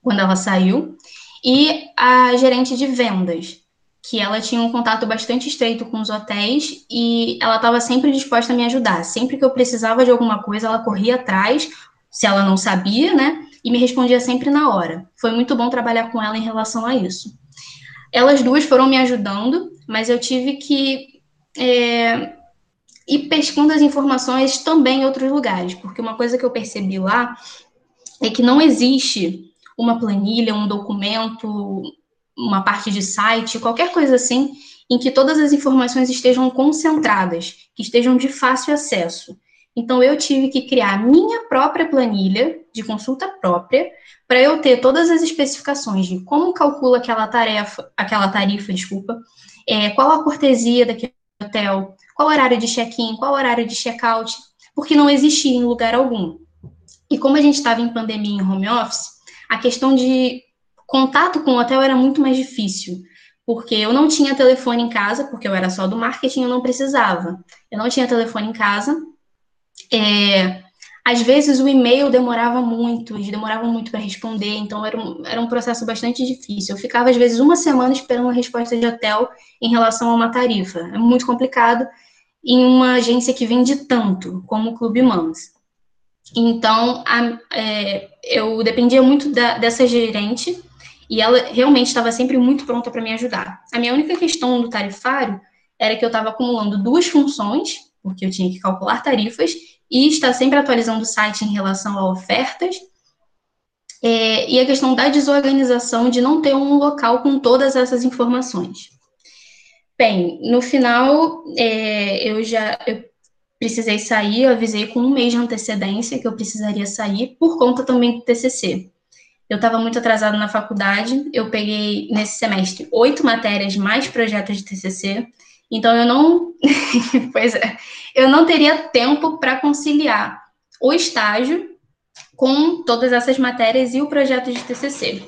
quando ela saiu, e a gerente de vendas, que ela tinha um contato bastante estreito com os hotéis e ela estava sempre disposta a me ajudar. Sempre que eu precisava de alguma coisa, ela corria atrás, se ela não sabia, né? E me respondia sempre na hora. Foi muito bom trabalhar com ela em relação a isso. Elas duas foram me ajudando, mas eu tive que é, e pescando as informações também em outros lugares, porque uma coisa que eu percebi lá é que não existe uma planilha, um documento, uma parte de site, qualquer coisa assim, em que todas as informações estejam concentradas, que estejam de fácil acesso. Então eu tive que criar minha própria planilha de consulta própria para eu ter todas as especificações de como calcula aquela tarefa, aquela tarifa, desculpa, é, qual a cortesia daquele hotel, qual horário de check-in, qual horário de check-out, porque não existia em lugar algum. E como a gente estava em pandemia em home office, a questão de contato com o hotel era muito mais difícil, porque eu não tinha telefone em casa, porque eu era só do marketing, eu não precisava. Eu não tinha telefone em casa. É, às vezes o e-mail demorava muito, eles demoravam muito para responder, então era um, era um processo bastante difícil. Eu ficava, às vezes, uma semana esperando uma resposta de hotel em relação a uma tarifa. É muito complicado em uma agência que vende tanto como o Clube Mams. Então, a, é, eu dependia muito da, dessa gerente e ela realmente estava sempre muito pronta para me ajudar. A minha única questão do tarifário era que eu estava acumulando duas funções, porque eu tinha que calcular tarifas e estar sempre atualizando o site em relação a ofertas. É, e a questão da desorganização de não ter um local com todas essas informações. Bem, no final, é, eu já eu precisei sair, eu avisei com um mês de antecedência que eu precisaria sair, por conta também do TCC. Eu estava muito atrasada na faculdade, eu peguei nesse semestre oito matérias mais projetos de TCC, então eu não, pois é, eu não teria tempo para conciliar o estágio com todas essas matérias e o projeto de TCC.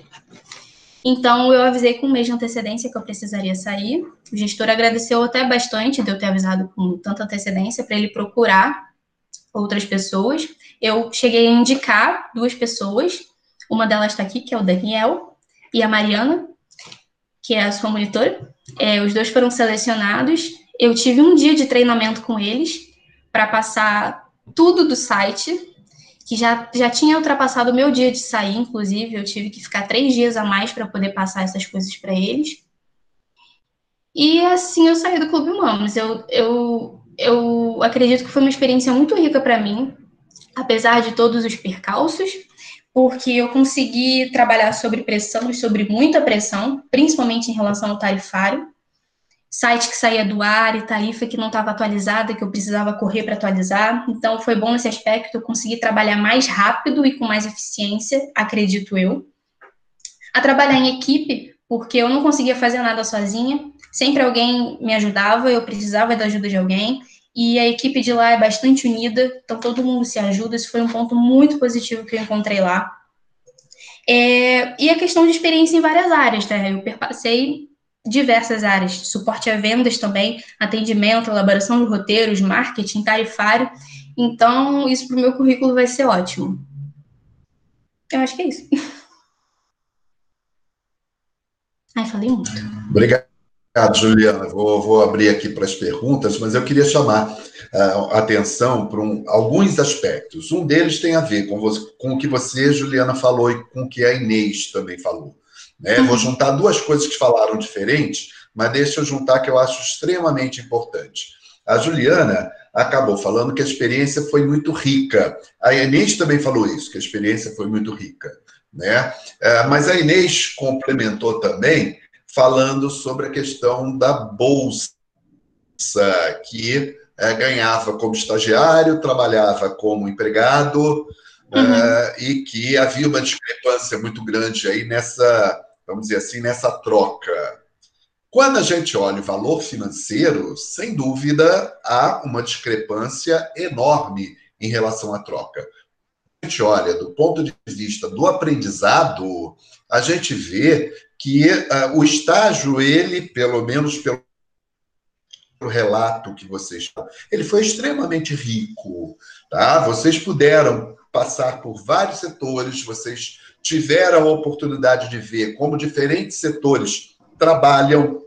Então eu avisei com um mês de antecedência que eu precisaria sair. O gestor agradeceu até bastante de eu ter avisado com tanta antecedência para ele procurar outras pessoas. Eu cheguei a indicar duas pessoas uma delas está aqui, que é o Daniel, e a Mariana, que é a sua monitora. É, os dois foram selecionados. Eu tive um dia de treinamento com eles para passar tudo do site, que já, já tinha ultrapassado o meu dia de sair, inclusive. Eu tive que ficar três dias a mais para poder passar essas coisas para eles. E assim eu saí do Clube Humanos. Eu, eu, eu acredito que foi uma experiência muito rica para mim, apesar de todos os percalços porque eu consegui trabalhar sobre pressão e sobre muita pressão, principalmente em relação ao tarifário. Site que saía do ar e tarifa que não estava atualizada, que eu precisava correr para atualizar. Então, foi bom nesse aspecto, eu consegui trabalhar mais rápido e com mais eficiência, acredito eu. A trabalhar em equipe, porque eu não conseguia fazer nada sozinha, sempre alguém me ajudava, eu precisava da ajuda de alguém e a equipe de lá é bastante unida, então todo mundo se ajuda. Isso foi um ponto muito positivo que eu encontrei lá. É, e a questão de experiência em várias áreas, né? Eu perpassei diversas áreas, suporte a vendas também, atendimento, elaboração de roteiros, marketing, tarifário. Então, isso para o meu currículo vai ser ótimo. Eu acho que é isso. Ai, falei muito. Obrigado. Juliana. Vou, vou abrir aqui para as perguntas, mas eu queria chamar uh, atenção para um, alguns aspectos. Um deles tem a ver com, você, com o que você, Juliana, falou e com o que a Inês também falou. Né? Vou juntar duas coisas que falaram diferentes, mas deixa eu juntar que eu acho extremamente importante. A Juliana acabou falando que a experiência foi muito rica. A Inês também falou isso, que a experiência foi muito rica. Né? Uh, mas a Inês complementou também falando sobre a questão da bolsa, que é, ganhava como estagiário, trabalhava como empregado, uhum. é, e que havia uma discrepância muito grande aí nessa, vamos dizer assim, nessa troca. Quando a gente olha o valor financeiro, sem dúvida há uma discrepância enorme em relação à troca. A gente olha do ponto de vista do aprendizado, a gente vê que uh, o estágio, ele, pelo menos pelo relato que vocês ele foi extremamente rico, tá? Vocês puderam passar por vários setores, vocês tiveram a oportunidade de ver como diferentes setores trabalham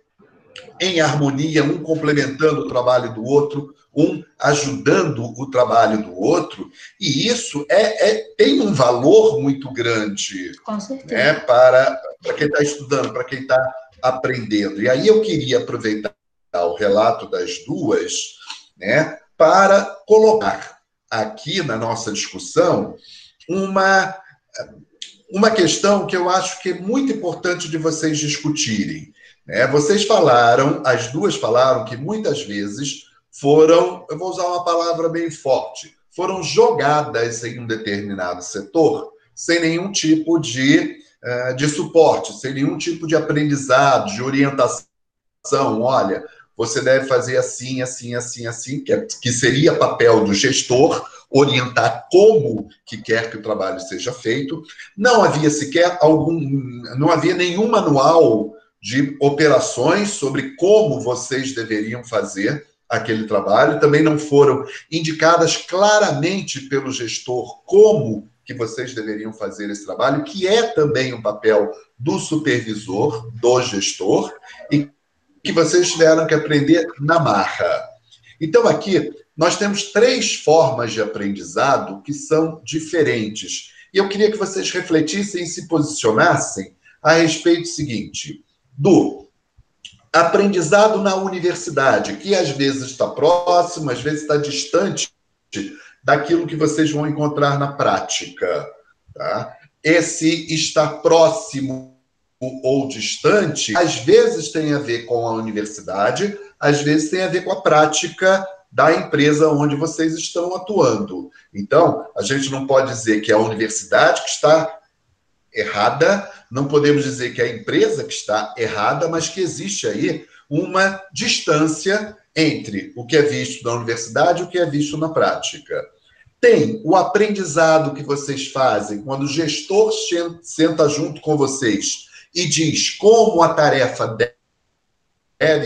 em harmonia, um complementando o trabalho do outro, um ajudando o trabalho do outro, e isso é, é tem um valor muito grande né, para, para quem está estudando, para quem está aprendendo. E aí eu queria aproveitar o relato das duas né, para colocar aqui na nossa discussão uma, uma questão que eu acho que é muito importante de vocês discutirem. Né? Vocês falaram, as duas falaram que muitas vezes foram, eu vou usar uma palavra bem forte, foram jogadas em um determinado setor sem nenhum tipo de, uh, de suporte, sem nenhum tipo de aprendizado, de orientação. Olha, você deve fazer assim, assim, assim, assim, que, é, que seria papel do gestor, orientar como que quer que o trabalho seja feito. Não havia sequer algum, não havia nenhum manual de operações sobre como vocês deveriam fazer aquele trabalho, também não foram indicadas claramente pelo gestor como que vocês deveriam fazer esse trabalho, que é também um papel do supervisor, do gestor, e que vocês tiveram que aprender na marra. Então, aqui, nós temos três formas de aprendizado que são diferentes. E eu queria que vocês refletissem e se posicionassem a respeito do seguinte: do aprendizado na universidade, que às vezes está próximo, às vezes está distante daquilo que vocês vão encontrar na prática. Tá? Esse estar próximo ou distante, às vezes tem a ver com a universidade, às vezes tem a ver com a prática da empresa onde vocês estão atuando. Então, a gente não pode dizer que é a universidade que está errada, não podemos dizer que é a empresa que está errada, mas que existe aí uma distância entre o que é visto na universidade e o que é visto na prática. Tem o aprendizado que vocês fazem quando o gestor senta junto com vocês e diz como a tarefa deve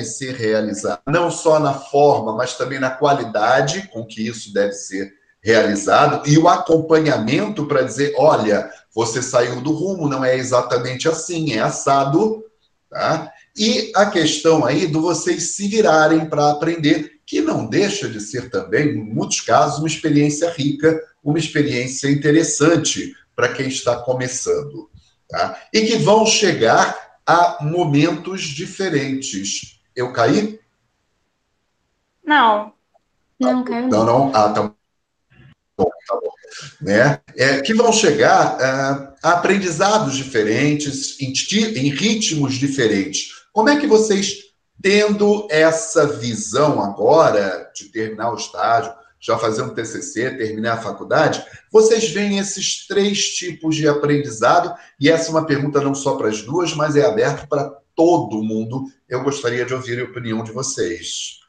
ser realizada, não só na forma, mas também na qualidade com que isso deve ser realizado e o acompanhamento para dizer, olha, você saiu do rumo, não é exatamente assim, é assado, tá? E a questão aí do vocês se virarem para aprender, que não deixa de ser também, em muitos casos, uma experiência rica, uma experiência interessante para quem está começando. Tá? E que vão chegar a momentos diferentes. Eu caí? Não. Não, caiu. Não, não. Ah, tá bom, tá bom. Né? É, que vão chegar uh, a aprendizados diferentes, em, em ritmos diferentes. Como é que vocês, tendo essa visão agora de terminar o estágio, já fazer um TCC, terminar a faculdade, vocês veem esses três tipos de aprendizado, e essa é uma pergunta não só para as duas, mas é aberto para todo mundo. Eu gostaria de ouvir a opinião de vocês.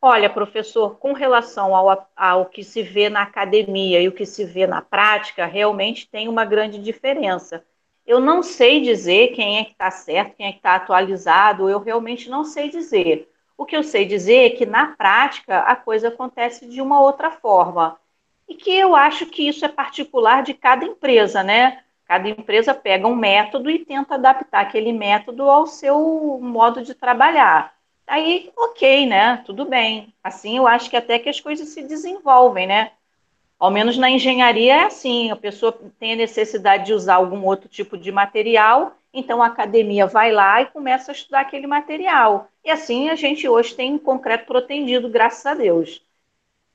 Olha, professor, com relação ao, ao que se vê na academia e o que se vê na prática, realmente tem uma grande diferença. Eu não sei dizer quem é que está certo, quem é que está atualizado, eu realmente não sei dizer. O que eu sei dizer é que na prática a coisa acontece de uma outra forma. E que eu acho que isso é particular de cada empresa, né? Cada empresa pega um método e tenta adaptar aquele método ao seu modo de trabalhar. Aí, ok, né? Tudo bem. Assim eu acho que até que as coisas se desenvolvem, né? Ao menos na engenharia é assim, a pessoa tem a necessidade de usar algum outro tipo de material, então a academia vai lá e começa a estudar aquele material. E assim a gente hoje tem concreto protendido, graças a Deus.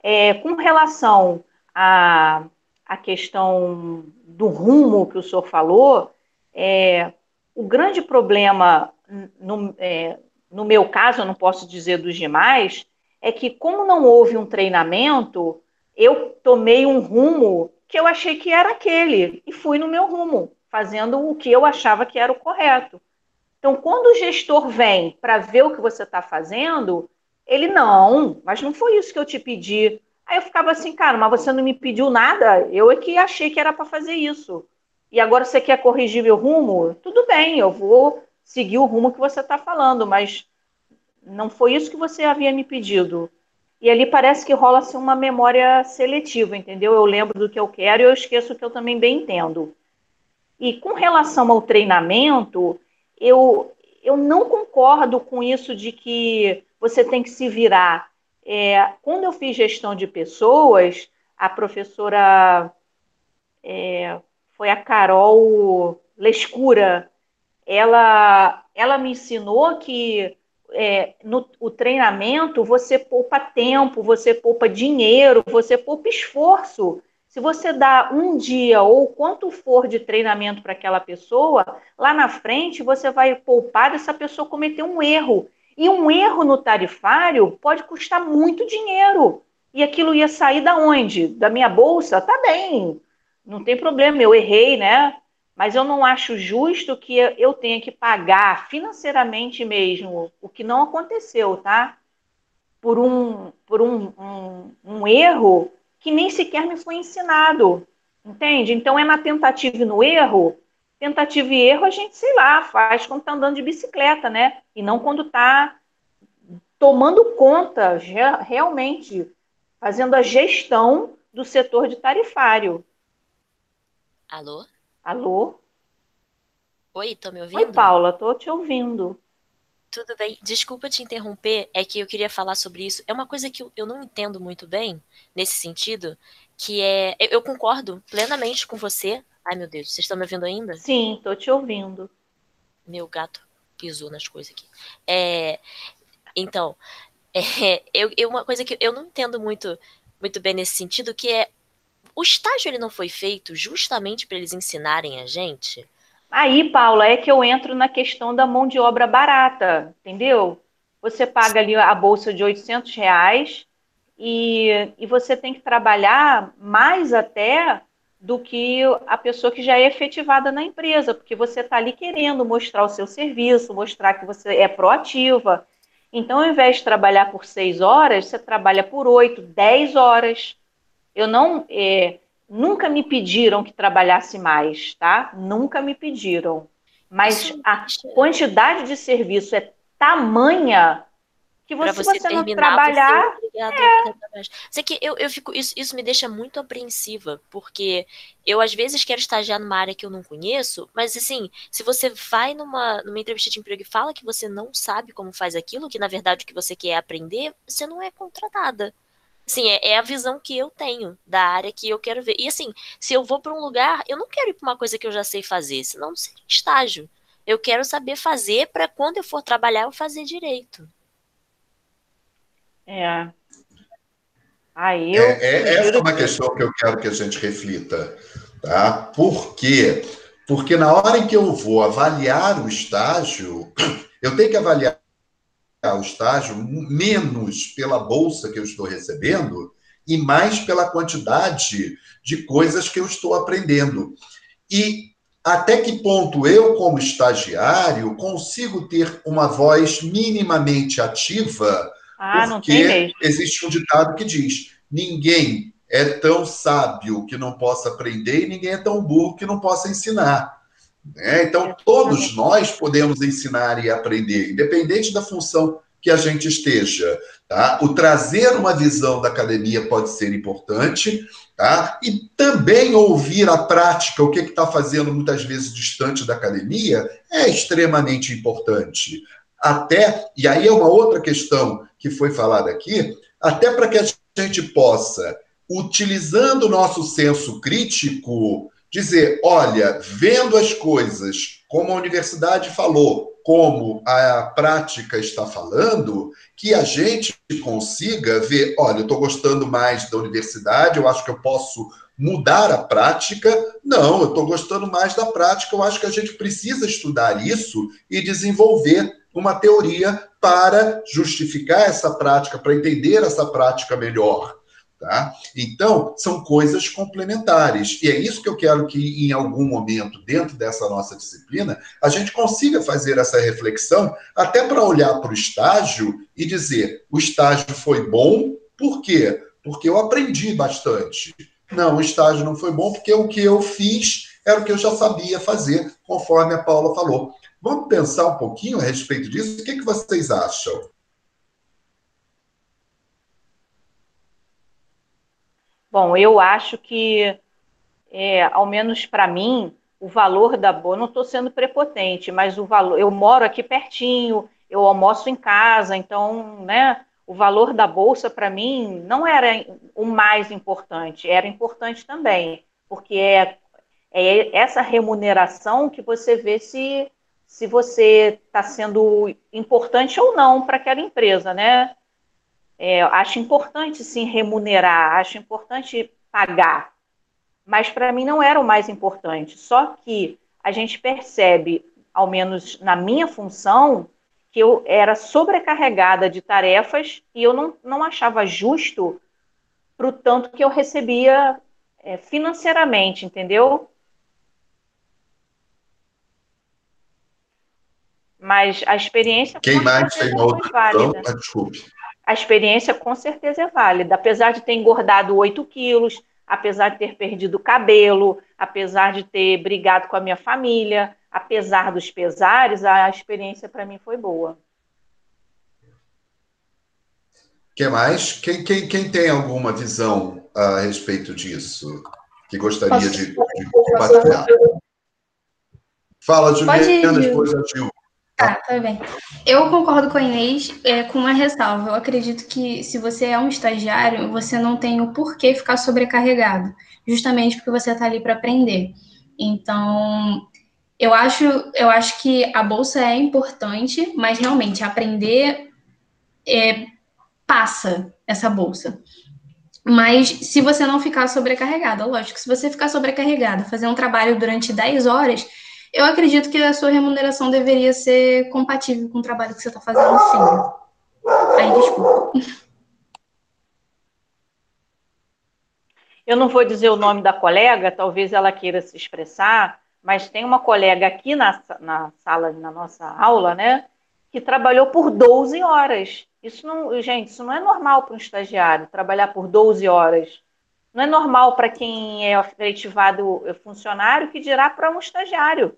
É, com relação à, à questão do rumo que o senhor falou, é, o grande problema, no, é, no meu caso, eu não posso dizer dos demais, é que como não houve um treinamento, eu tomei um rumo que eu achei que era aquele e fui no meu rumo, fazendo o que eu achava que era o correto. Então, quando o gestor vem para ver o que você está fazendo, ele não, mas não foi isso que eu te pedi. Aí eu ficava assim, cara, mas você não me pediu nada, eu é que achei que era para fazer isso. E agora você quer corrigir meu rumo? Tudo bem, eu vou seguir o rumo que você está falando, mas não foi isso que você havia me pedido. E ali parece que rola assim, uma memória seletiva, entendeu? Eu lembro do que eu quero e eu esqueço o que eu também bem entendo. E com relação ao treinamento, eu, eu não concordo com isso de que você tem que se virar. É, quando eu fiz gestão de pessoas, a professora é, foi a Carol Lescura. Ela, ela me ensinou que é, no o treinamento, você poupa tempo, você poupa dinheiro, você poupa esforço. Se você dá um dia ou quanto for de treinamento para aquela pessoa, lá na frente você vai poupar dessa pessoa cometer um erro. E um erro no tarifário pode custar muito dinheiro. E aquilo ia sair da onde? Da minha bolsa? Tá bem, não tem problema, eu errei, né? mas eu não acho justo que eu tenha que pagar financeiramente mesmo o que não aconteceu, tá? Por um, por um, um, um erro que nem sequer me foi ensinado, entende? Então é na tentativa e no erro. Tentativa e erro a gente, sei lá, faz quando está andando de bicicleta, né? E não quando está tomando conta, realmente, fazendo a gestão do setor de tarifário. Alô? Alô? Oi, tô me ouvindo? Oi, Paula, tô te ouvindo. Tudo bem. Desculpa te interromper, é que eu queria falar sobre isso. É uma coisa que eu não entendo muito bem nesse sentido, que é. Eu concordo plenamente com você. Ai, meu Deus, vocês estão me ouvindo ainda? Sim, tô te ouvindo. Meu gato pisou nas coisas aqui. É, então, é, eu, eu, uma coisa que eu não entendo muito, muito bem nesse sentido, que é o estágio ele não foi feito justamente para eles ensinarem a gente Aí, Paula, é que eu entro na questão da mão de obra barata, entendeu? Você paga ali a bolsa de 800 reais e, e você tem que trabalhar mais até do que a pessoa que já é efetivada na empresa, porque você está ali querendo mostrar o seu serviço, mostrar que você é proativa. Então, ao invés de trabalhar por seis horas, você trabalha por oito, dez horas. Eu não. É, Nunca me pediram que trabalhasse mais, tá? Nunca me pediram. Mas a quantidade de serviço é tamanha que você, você, você não trabalhar. Você é. Que eu, eu fico, isso, isso me deixa muito apreensiva, porque eu às vezes quero estagiar numa área que eu não conheço, mas assim, se você vai numa, numa entrevista de emprego e fala que você não sabe como faz aquilo, que na verdade o que você quer é aprender, você não é contratada. Sim, é, é, a visão que eu tenho da área que eu quero ver. E assim, se eu vou para um lugar, eu não quero ir para uma coisa que eu já sei fazer, senão não seria estágio. Eu quero saber fazer para quando eu for trabalhar eu fazer direito. É. Aí eu. É, é, essa é uma questão que eu quero que a gente reflita. Tá? Por quê? Porque na hora em que eu vou avaliar o estágio, eu tenho que avaliar o estágio menos pela bolsa que eu estou recebendo e mais pela quantidade de coisas que eu estou aprendendo. E até que ponto eu, como estagiário, consigo ter uma voz minimamente ativa? Ah, porque existe um ditado que diz: ninguém é tão sábio que não possa aprender e ninguém é tão burro que não possa ensinar. Né? Então, todos nós podemos ensinar e aprender, independente da função que a gente esteja. Tá? O trazer uma visão da academia pode ser importante, tá? e também ouvir a prática, o que está fazendo muitas vezes distante da academia, é extremamente importante. Até, e aí é uma outra questão que foi falada aqui, até para que a gente possa, utilizando o nosso senso crítico, dizer: olha, vendo as coisas como a universidade falou, como a prática está falando, que a gente consiga ver: olha, eu estou gostando mais da universidade, eu acho que eu posso mudar a prática. Não, eu estou gostando mais da prática, eu acho que a gente precisa estudar isso e desenvolver uma teoria para justificar essa prática, para entender essa prática melhor. Tá? Então, são coisas complementares. E é isso que eu quero que, em algum momento, dentro dessa nossa disciplina, a gente consiga fazer essa reflexão, até para olhar para o estágio e dizer: o estágio foi bom, por quê? Porque eu aprendi bastante. Não, o estágio não foi bom porque o que eu fiz era o que eu já sabia fazer, conforme a Paula falou. Vamos pensar um pouquinho a respeito disso? O que, que vocês acham? Bom, eu acho que, é, ao menos para mim, o valor da boa, não estou sendo prepotente, mas o valor, eu moro aqui pertinho, eu almoço em casa, então, né, o valor da bolsa para mim não era o mais importante, era importante também, porque é, é essa remuneração que você vê se, se você está sendo importante ou não para aquela empresa, né? É, acho importante sim remunerar, acho importante pagar, mas para mim não era o mais importante. Só que a gente percebe, ao menos na minha função, que eu era sobrecarregada de tarefas e eu não, não achava justo para o tanto que eu recebia é, financeiramente, entendeu? Mas a experiência. Quem mais tem uma outra válida. Ah, desculpe a experiência com certeza é válida. Apesar de ter engordado 8 quilos, apesar de ter perdido cabelo, apesar de ter brigado com a minha família, apesar dos pesares, a experiência para mim foi boa. que mais? Quem, quem, quem tem alguma visão a respeito disso? Que gostaria de, de compartilhar? Fala, Juliana, depois a Gil. Tá, tá bem. Eu concordo com a Inês, é, com uma ressalva. Eu acredito que se você é um estagiário, você não tem o porquê ficar sobrecarregado, justamente porque você está ali para aprender. Então, eu acho, eu acho que a bolsa é importante, mas realmente aprender é, passa essa bolsa. Mas se você não ficar sobrecarregada, lógico, se você ficar sobrecarregada, fazer um trabalho durante 10 horas, eu acredito que a sua remuneração deveria ser compatível com o trabalho que você está fazendo fim. Aí, desculpa. Eu não vou dizer o nome da colega, talvez ela queira se expressar, mas tem uma colega aqui na, na sala, na nossa aula, né, que trabalhou por 12 horas. Isso não, gente, isso não é normal para um estagiário, trabalhar por 12 horas. Não é normal para quem é efetivado funcionário, que dirá para um estagiário.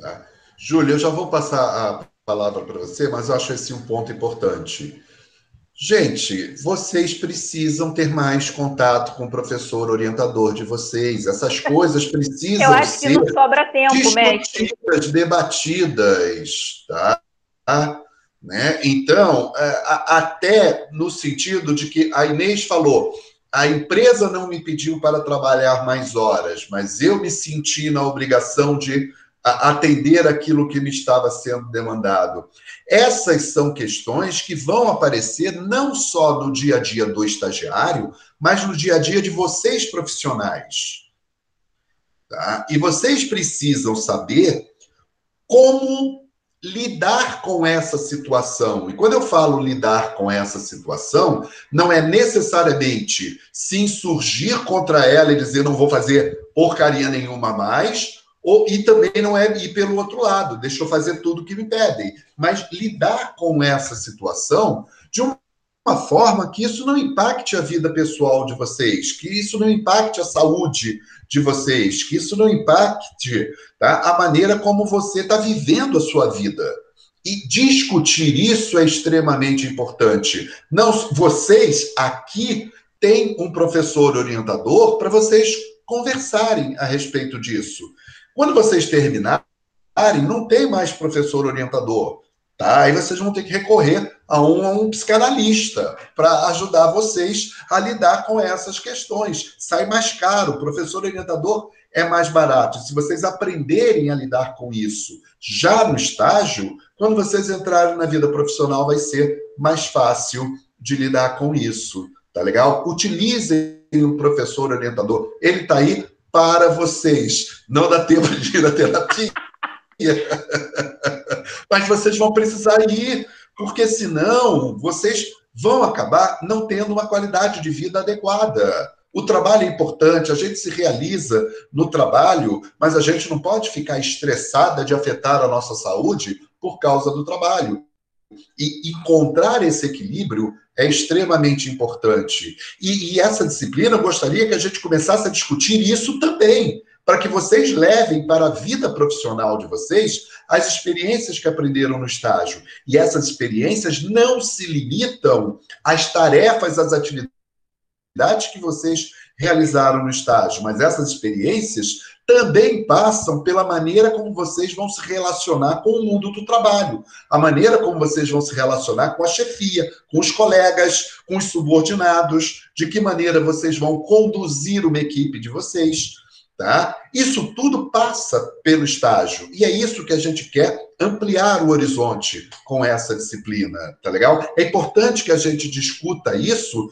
Tá. Júlia, eu já vou passar a palavra para você, mas eu acho esse um ponto importante. Gente, vocês precisam ter mais contato com o professor orientador de vocês. Essas coisas precisam eu acho que não sobra tempo, discutidas, mestre. debatidas, tá? Né? Então, é, até no sentido de que a Inês falou, a empresa não me pediu para trabalhar mais horas, mas eu me senti na obrigação de atender aquilo que me estava sendo demandado. Essas são questões que vão aparecer não só no dia a dia do estagiário, mas no dia a dia de vocês profissionais. Tá? E vocês precisam saber como lidar com essa situação. E quando eu falo lidar com essa situação, não é necessariamente se insurgir contra ela e dizer não vou fazer porcaria nenhuma mais, ou, e também não é ir pelo outro lado, deixa eu fazer tudo o que me pedem, mas lidar com essa situação de uma forma que isso não impacte a vida pessoal de vocês, que isso não impacte a saúde de vocês, que isso não impacte tá, a maneira como você está vivendo a sua vida. E discutir isso é extremamente importante. Não, vocês aqui têm um professor orientador para vocês conversarem a respeito disso. Quando vocês terminarem, não tem mais professor orientador. Tá? Aí vocês vão ter que recorrer a um, a um psicanalista para ajudar vocês a lidar com essas questões. Sai mais caro, o professor orientador é mais barato. Se vocês aprenderem a lidar com isso já no estágio, quando vocês entrarem na vida profissional, vai ser mais fácil de lidar com isso. Tá legal? Utilizem o professor orientador. Ele está aí para vocês. Não dá tempo de ir à terapia. Mas vocês vão precisar ir, porque senão vocês vão acabar não tendo uma qualidade de vida adequada. O trabalho é importante, a gente se realiza no trabalho, mas a gente não pode ficar estressada de afetar a nossa saúde por causa do trabalho. E encontrar esse equilíbrio é extremamente importante. E, e, essa disciplina, eu gostaria que a gente começasse a discutir isso também, para que vocês levem para a vida profissional de vocês as experiências que aprenderam no estágio. E essas experiências não se limitam às tarefas, às atividades que vocês realizaram no estágio, mas essas experiências também passam pela maneira como vocês vão se relacionar com o mundo do trabalho, a maneira como vocês vão se relacionar com a chefia, com os colegas, com os subordinados, de que maneira vocês vão conduzir uma equipe de vocês. Tá? Isso tudo passa pelo estágio. E é isso que a gente quer ampliar o horizonte com essa disciplina, tá legal? É importante que a gente discuta isso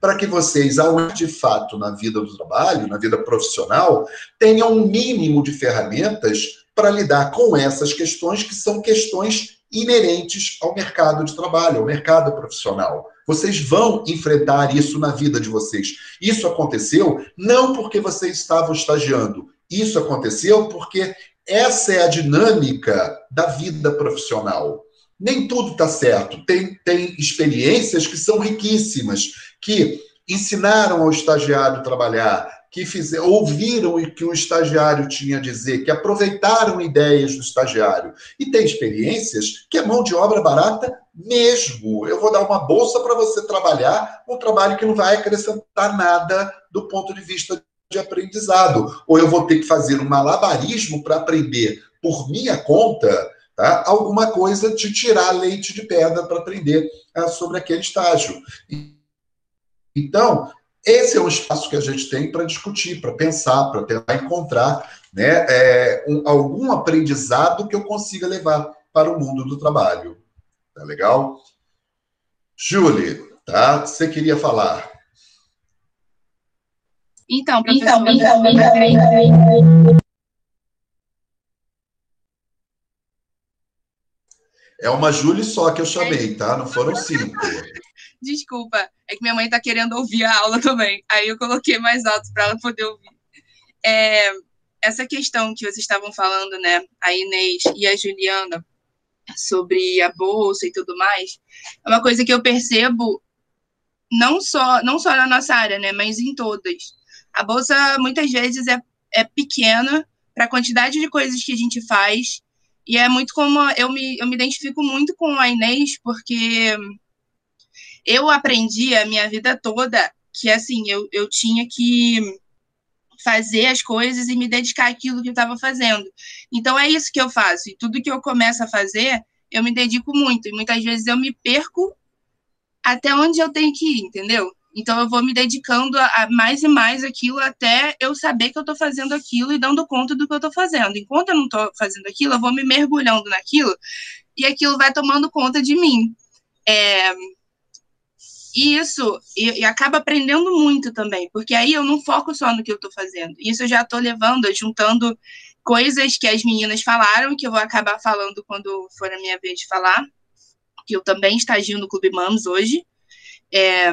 para que vocês, ao de fato na vida do trabalho, na vida profissional, tenham um mínimo de ferramentas para lidar com essas questões que são questões inerentes ao mercado de trabalho, ao mercado profissional. Vocês vão enfrentar isso na vida de vocês. Isso aconteceu não porque vocês estavam estagiando, isso aconteceu porque essa é a dinâmica da vida profissional. Nem tudo está certo. Tem, tem experiências que são riquíssimas, que ensinaram ao estagiário trabalhar, que fizer, ouviram o que o estagiário tinha a dizer, que aproveitaram ideias do estagiário. E tem experiências que é mão de obra barata mesmo. Eu vou dar uma bolsa para você trabalhar um trabalho que não vai acrescentar nada do ponto de vista de aprendizado, ou eu vou ter que fazer um malabarismo para aprender por minha conta tá? alguma coisa de tirar leite de pedra para aprender uh, sobre aquele estágio. Então, esse é um espaço que a gente tem para discutir, para pensar, para tentar encontrar né, é, um, algum aprendizado que eu consiga levar para o mundo do trabalho. Tá legal? Julie, tá? Você queria falar? Então, professor, então, então, É uma Julie só que eu chamei, tá? Não foram cinco. Desculpa, é que minha mãe está querendo ouvir a aula também. Aí eu coloquei mais alto para ela poder ouvir. É, essa questão que vocês estavam falando, né, a Inês e a Juliana, sobre a bolsa e tudo mais, é uma coisa que eu percebo não só, não só na nossa área, né, mas em todas. A bolsa muitas vezes é, é pequena para a quantidade de coisas que a gente faz, e é muito como eu me, eu me identifico muito com a Inês, porque eu aprendi a minha vida toda que assim eu, eu tinha que fazer as coisas e me dedicar àquilo que eu estava fazendo. Então é isso que eu faço. E tudo que eu começo a fazer, eu me dedico muito. E muitas vezes eu me perco até onde eu tenho que ir, entendeu? Então eu vou me dedicando a, mais e mais aquilo até eu saber que eu estou fazendo aquilo e dando conta do que eu estou fazendo. Enquanto eu não estou fazendo aquilo, eu vou me mergulhando naquilo e aquilo vai tomando conta de mim. É, e isso, e, e, acaba aprendendo muito também, porque aí eu não foco só no que eu estou fazendo. Isso eu já estou levando, juntando coisas que as meninas falaram, que eu vou acabar falando quando for a minha vez de falar, que eu também estagio no Clube Mams hoje. É,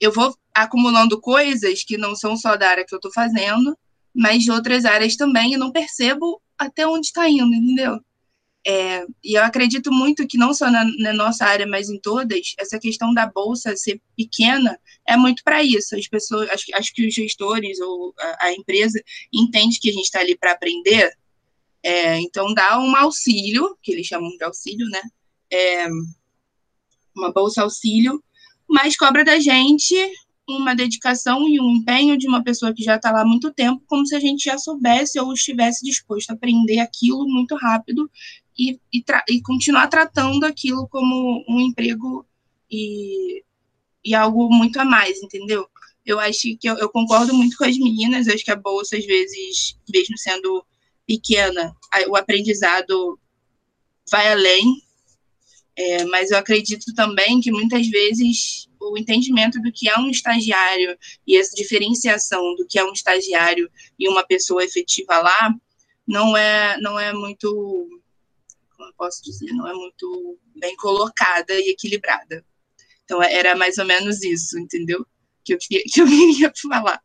eu vou acumulando coisas que não são só da área que eu estou fazendo, mas de outras áreas também, e não percebo até onde está indo, entendeu? É, e eu acredito muito que não só na, na, nossa área, mas em todas, essa questão da bolsa ser pequena é muito para isso. As pessoas, acho, acho, que os gestores ou a, a empresa entende que a gente está ali para aprender, é, então dá um auxílio, que eles chamam de auxílio, né? É, uma bolsa auxílio, mas cobra da gente uma dedicação e um empenho de uma pessoa que já está lá há muito tempo, como se a gente já soubesse ou estivesse disposto a aprender aquilo muito rápido e, e, e continuar tratando aquilo como um emprego e, e algo muito a mais, entendeu? Eu acho que eu, eu, concordo muito com as meninas, acho que a bolsa, às vezes, mesmo sendo pequena, o aprendizado vai além, é, mas eu acredito também que muitas vezes o entendimento do que é um estagiário e essa diferenciação do que é um estagiário e uma pessoa efetiva lá não é, não é muito como posso dizer, não é muito bem colocada e equilibrada. Então, era mais ou menos isso, entendeu? Que eu queria, que eu queria falar.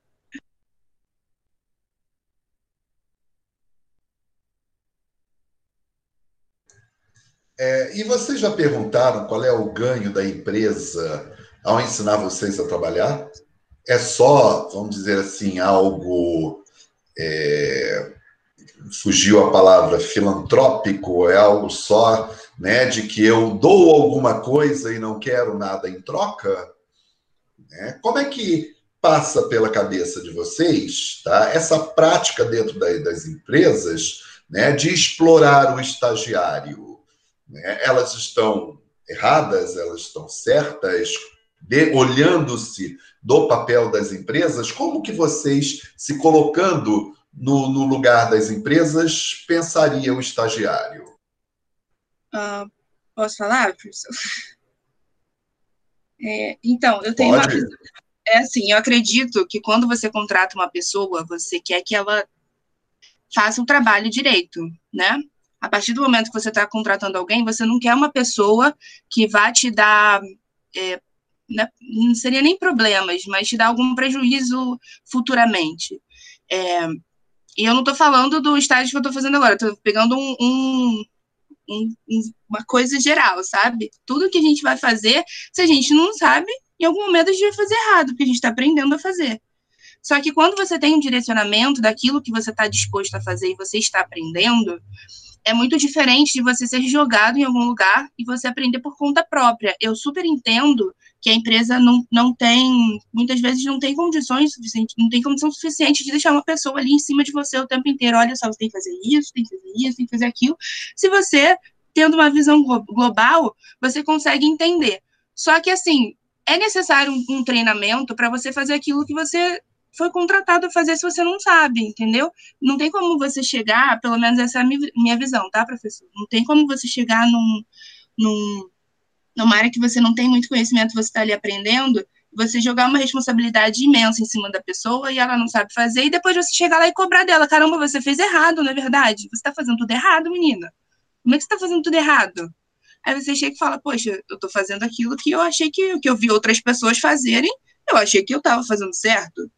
É, e vocês já perguntaram qual é o ganho da empresa ao ensinar vocês a trabalhar? É só, vamos dizer assim, algo é, fugiu a palavra filantrópico, é algo só, né, de que eu dou alguma coisa e não quero nada em troca? Né? Como é que passa pela cabeça de vocês tá, essa prática dentro da, das empresas né, de explorar o estagiário? Né? Elas estão erradas, elas estão certas, olhando-se do papel das empresas, como que vocês, se colocando no, no lugar das empresas, pensaria o estagiário? Uh, posso falar, professor? É, então, eu tenho Pode. uma. É assim, eu acredito que quando você contrata uma pessoa, você quer que ela faça o trabalho direito, né? A partir do momento que você está contratando alguém, você não quer uma pessoa que vá te dar. É, né, não seria nem problemas, mas te dar algum prejuízo futuramente. É, e eu não estou falando do estágio que eu estou fazendo agora, estou pegando um, um, um, uma coisa geral, sabe? Tudo que a gente vai fazer, se a gente não sabe, em algum momento a gente vai fazer errado, porque a gente está aprendendo a fazer. Só que quando você tem um direcionamento daquilo que você está disposto a fazer e você está aprendendo, é muito diferente de você ser jogado em algum lugar e você aprender por conta própria. Eu super entendo que a empresa não, não tem, muitas vezes não tem condições suficientes, não tem condição suficiente de deixar uma pessoa ali em cima de você o tempo inteiro. Olha só, você tem que fazer isso, tem que fazer isso, tem que fazer aquilo. Se você, tendo uma visão global, você consegue entender. Só que, assim, é necessário um, um treinamento para você fazer aquilo que você foi contratado a fazer se você não sabe, entendeu? Não tem como você chegar, pelo menos essa é a minha visão, tá, professor? Não tem como você chegar num, num, numa área que você não tem muito conhecimento, você está ali aprendendo, você jogar uma responsabilidade imensa em cima da pessoa e ela não sabe fazer, e depois você chegar lá e cobrar dela, caramba, você fez errado, não é verdade? Você está fazendo tudo errado, menina. Como é que você está fazendo tudo errado? Aí você chega e fala, poxa, eu estou fazendo aquilo que eu achei que, que eu vi outras pessoas fazerem, eu achei que eu estava fazendo certo.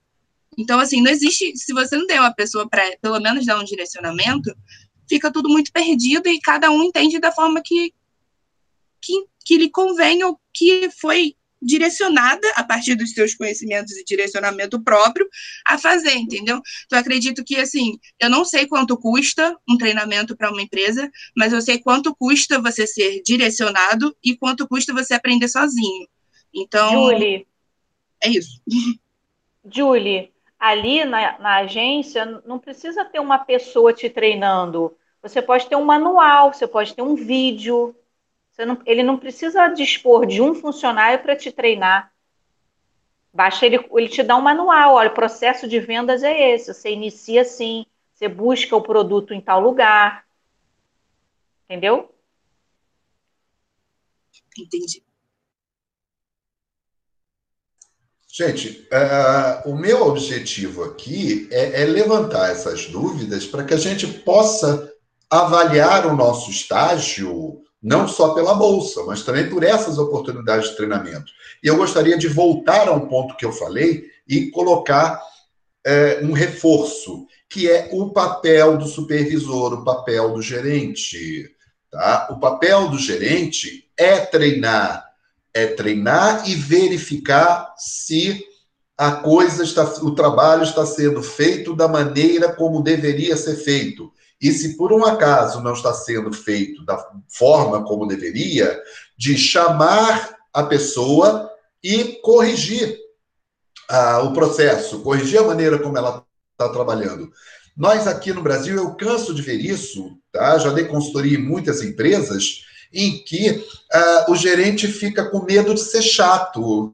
Então, assim, não existe. Se você não tem uma pessoa para, pelo menos, dar um direcionamento, fica tudo muito perdido e cada um entende da forma que, que, que lhe convém ou que foi direcionada a partir dos seus conhecimentos e direcionamento próprio a fazer, entendeu? Então acredito que assim, eu não sei quanto custa um treinamento para uma empresa, mas eu sei quanto custa você ser direcionado e quanto custa você aprender sozinho. Então, Julie. É isso. Julie, ali na, na agência não precisa ter uma pessoa te treinando. Você pode ter um manual, você pode ter um vídeo. Não, ele não precisa dispor de um funcionário para te treinar. Basta ele, ele te dar um manual. Olha, o processo de vendas é esse. Você inicia assim, você busca o produto em tal lugar. Entendeu? Entendi. Gente, uh, o meu objetivo aqui é, é levantar essas dúvidas para que a gente possa avaliar o nosso estágio não só pela bolsa, mas também por essas oportunidades de treinamento. E eu gostaria de voltar a um ponto que eu falei e colocar é, um reforço, que é o papel do supervisor, o papel do gerente. Tá? O papel do gerente é treinar é treinar e verificar se a coisa está, o trabalho está sendo feito da maneira como deveria ser feito. E se por um acaso não está sendo feito da forma como deveria, de chamar a pessoa e corrigir ah, o processo, corrigir a maneira como ela está trabalhando. Nós aqui no Brasil, eu canso de ver isso, tá? Já dei consultoria em muitas empresas em que uh, o gerente fica com medo de ser chato,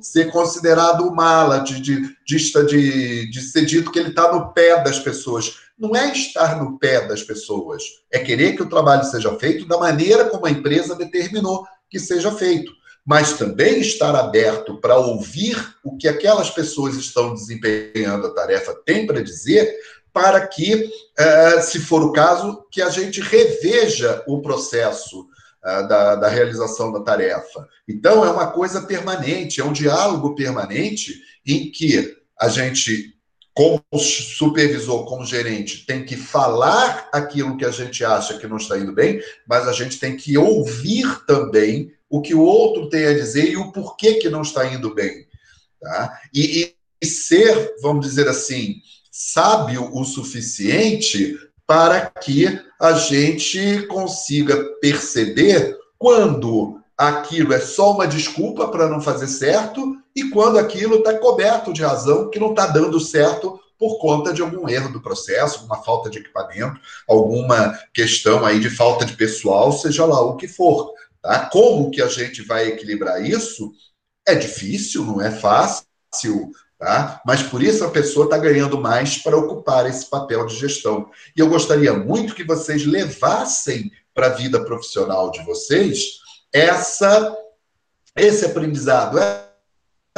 ser considerado mala, de, de, de, de, ser dito que ele está no pé das pessoas. Não é estar no pé das pessoas, é querer que o trabalho seja feito da maneira como a empresa determinou que seja feito. Mas também estar aberto para ouvir o que aquelas pessoas estão desempenhando a tarefa têm para dizer, para que, eh, se for o caso, que a gente reveja o processo eh, da, da realização da tarefa. Então, é uma coisa permanente, é um diálogo permanente em que a gente, como supervisor, como gerente, tem que falar aquilo que a gente acha que não está indo bem, mas a gente tem que ouvir também o que o outro tem a dizer e o porquê que não está indo bem. Tá? E, e ser, vamos dizer assim, sábio o suficiente para que a gente consiga perceber quando aquilo é só uma desculpa para não fazer certo e quando aquilo está coberto de razão que não está dando certo por conta de algum erro do processo, uma falta de equipamento, alguma questão aí de falta de pessoal, seja lá o que for. Tá? Como que a gente vai equilibrar isso? É difícil, não é fácil, Tá? Mas por isso a pessoa está ganhando mais para ocupar esse papel de gestão. E eu gostaria muito que vocês levassem para a vida profissional de vocês essa esse aprendizado,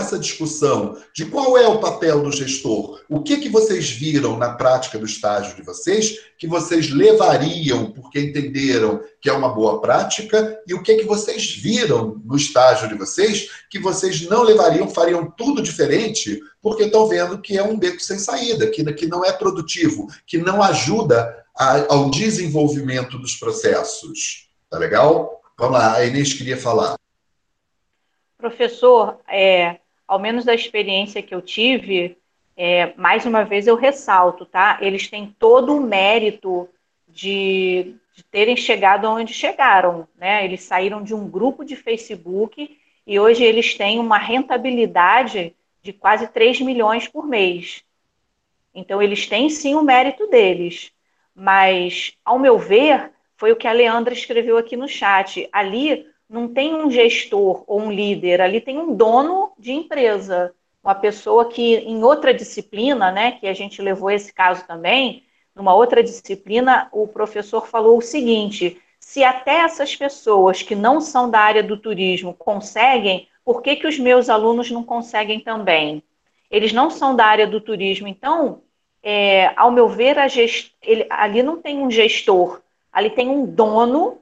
essa discussão de qual é o papel do gestor, o que, que vocês viram na prática do estágio de vocês que vocês levariam porque entenderam que é uma boa prática e o que, que vocês viram no estágio de vocês que vocês não levariam, fariam tudo diferente porque estão vendo que é um beco sem saída, que, que não é produtivo, que não ajuda a, ao desenvolvimento dos processos. Tá legal? Vamos lá, a Inês queria falar. Professor, é, ao menos da experiência que eu tive, é, mais uma vez eu ressalto, tá? Eles têm todo o mérito de, de terem chegado onde chegaram, né? Eles saíram de um grupo de Facebook e hoje eles têm uma rentabilidade de quase 3 milhões por mês. Então, eles têm sim o mérito deles. Mas, ao meu ver, foi o que a Leandra escreveu aqui no chat. Ali não tem um gestor ou um líder, ali tem um dono de empresa. Uma pessoa que, em outra disciplina, né, que a gente levou esse caso também, numa outra disciplina, o professor falou o seguinte: se até essas pessoas que não são da área do turismo conseguem, por que, que os meus alunos não conseguem também? Eles não são da área do turismo, então, é, ao meu ver, gest... Ele, ali não tem um gestor, ali tem um dono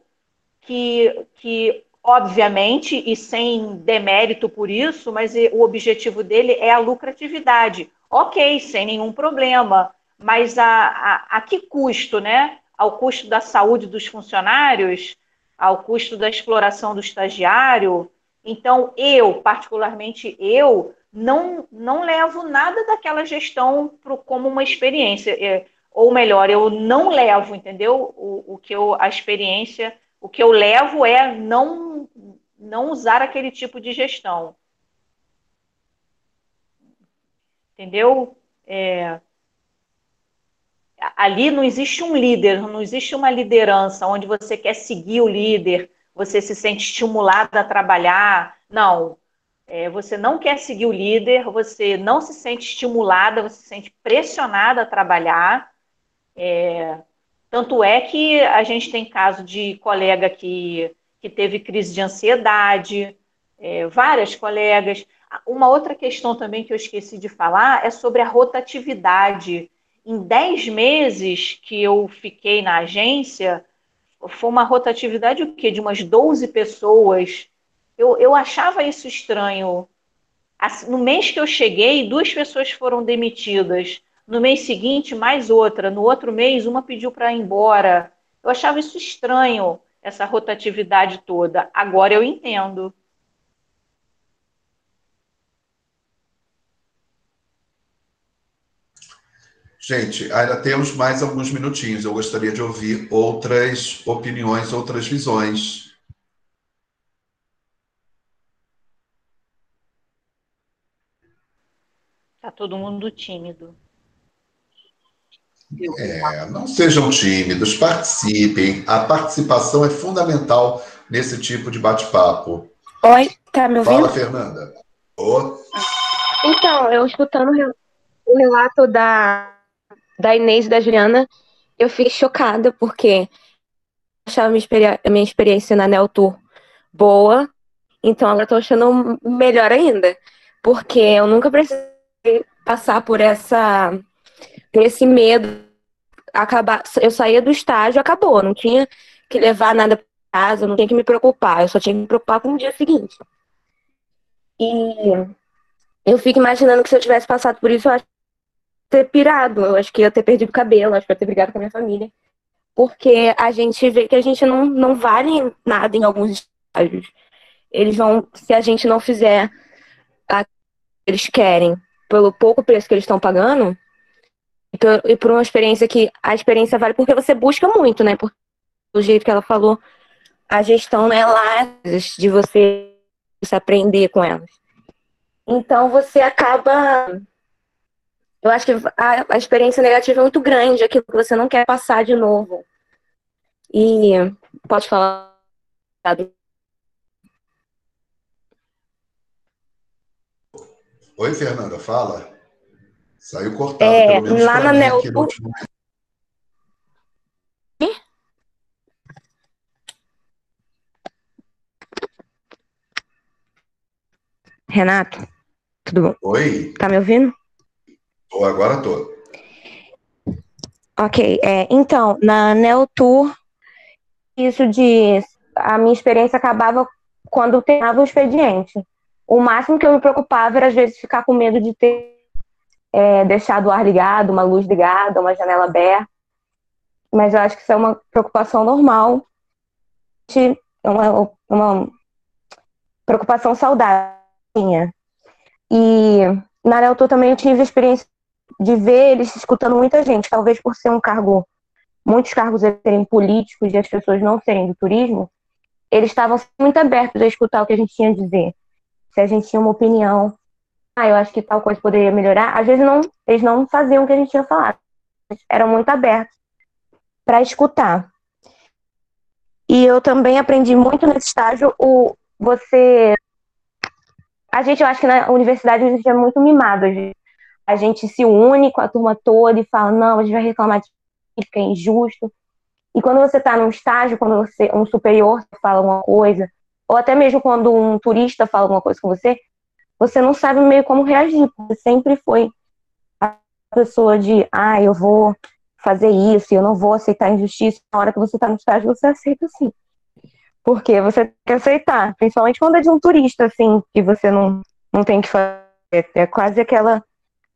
que, que, obviamente, e sem demérito por isso, mas o objetivo dele é a lucratividade. Ok, sem nenhum problema, mas a, a, a que custo, né? Ao custo da saúde dos funcionários, ao custo da exploração do estagiário, então, eu, particularmente eu, não, não levo nada daquela gestão pro, como uma experiência. É, ou melhor, eu não levo, entendeu? O, o que eu, a experiência, o que eu levo é não, não usar aquele tipo de gestão. Entendeu? É, ali não existe um líder, não existe uma liderança onde você quer seguir o líder, você se sente estimulada a trabalhar. Não. É, você não quer seguir o líder, você não se sente estimulada, você se sente pressionada a trabalhar. É, tanto é que a gente tem caso de colega que, que teve crise de ansiedade, é, várias colegas. Uma outra questão também que eu esqueci de falar é sobre a rotatividade. Em 10 meses que eu fiquei na agência, foi uma rotatividade o quê? De umas 12 pessoas. Eu, eu achava isso estranho. Assim, no mês que eu cheguei, duas pessoas foram demitidas. No mês seguinte, mais outra. No outro mês, uma pediu para ir embora. Eu achava isso estranho, essa rotatividade toda. Agora eu entendo. Gente, ainda temos mais alguns minutinhos. Eu gostaria de ouvir outras opiniões, outras visões. Tá todo mundo tímido. É, não sejam tímidos, participem. A participação é fundamental nesse tipo de bate-papo. Oi, tá me ouvindo? Fala, Fernanda. Oh. Então, eu escutando o relato da da Inês e da Juliana, eu fiquei chocada, porque achava a minha experiência na Nel Tour boa, então agora estou achando melhor ainda, porque eu nunca precisei passar por essa por esse medo acabar eu saía do estágio acabou não tinha que levar nada para casa não tinha que me preocupar eu só tinha que me preocupar com o dia seguinte e eu fico imaginando que se eu tivesse passado por isso eu acho ter pirado, eu acho que ia ter perdido cabelo, acho que ia ter brigado com a minha família. Porque a gente vê que a gente não, não vale nada em alguns estágios. Eles vão, se a gente não fizer a que eles querem, pelo pouco preço que eles estão pagando, e por, e por uma experiência que a experiência vale porque você busca muito, né? Porque do jeito que ela falou, a gestão é lá de você se aprender com elas. Então você acaba eu acho que a, a experiência negativa é muito grande, aquilo que você não quer passar de novo. E pode falar. Oi, Fernanda, fala. Saiu cortado, é, pelo menos lá na mim, Neo... último... Renato, tudo bom? Oi. Tá me ouvindo? Tô, agora tô. Ok, é, então, na Neotour, isso de. A minha experiência acabava quando terminava o expediente. O máximo que eu me preocupava era, às vezes, ficar com medo de ter é, o ar ligado, uma luz ligada, uma janela aberta. Mas eu acho que isso é uma preocupação normal, é uma, uma preocupação saudável. E na Neotour também eu tive experiência de ver eles escutando muita gente, talvez por ser um cargo, muitos cargos serem políticos e as pessoas não serem do turismo, eles estavam muito abertos a escutar o que a gente tinha a dizer. Se a gente tinha uma opinião, eu acho que tal coisa poderia melhorar, às vezes não, eles não faziam o que a gente tinha falado. Eram muito abertos para escutar. E eu também aprendi muito nesse estágio o você a gente, eu acho que na universidade a gente é muito mimado. A gente se une com a turma toda e fala, não, a gente vai reclamar de que é injusto. E quando você está num estágio, quando você, um superior fala alguma coisa, ou até mesmo quando um turista fala alguma coisa com você, você não sabe meio como reagir. Você sempre foi a pessoa de, ah, eu vou fazer isso, eu não vou aceitar injustiça. Na hora que você está no estágio, você aceita sim. Porque você tem que aceitar, principalmente quando é de um turista, assim, que você não, não tem que fazer. É quase aquela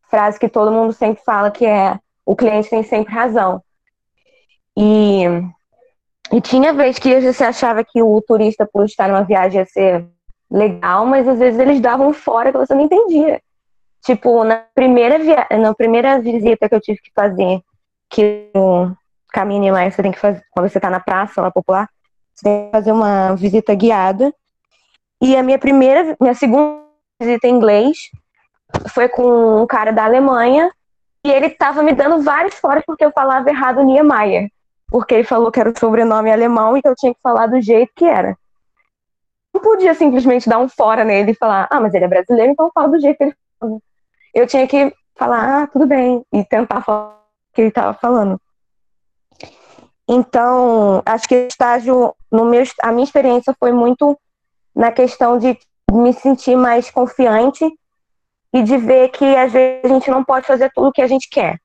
frase que todo mundo sempre fala, que é o cliente tem sempre razão. E, e tinha vez que você achava que o turista, por estar numa viagem, ia ser legal, mas às vezes eles davam fora que você não entendia. Tipo, na primeira, via... na primeira visita que eu tive que fazer, que o caminho lá você tem que fazer, quando você está na praça lá popular, fazer uma visita guiada. E a minha primeira, minha segunda visita em inglês foi com um cara da Alemanha e ele estava me dando vários foras porque eu falava errado Niemeyer, porque ele falou que era o sobrenome alemão e que eu tinha que falar do jeito que era. Não podia simplesmente dar um fora nele e falar, ah, mas ele é brasileiro, então eu falo do jeito que ele fala. Eu tinha que falar, ah, tudo bem, e tentar falar o que ele estava falando. Então, acho que o estágio, no meu, a minha experiência foi muito na questão de me sentir mais confiante e de ver que às vezes a gente não pode fazer tudo o que a gente quer.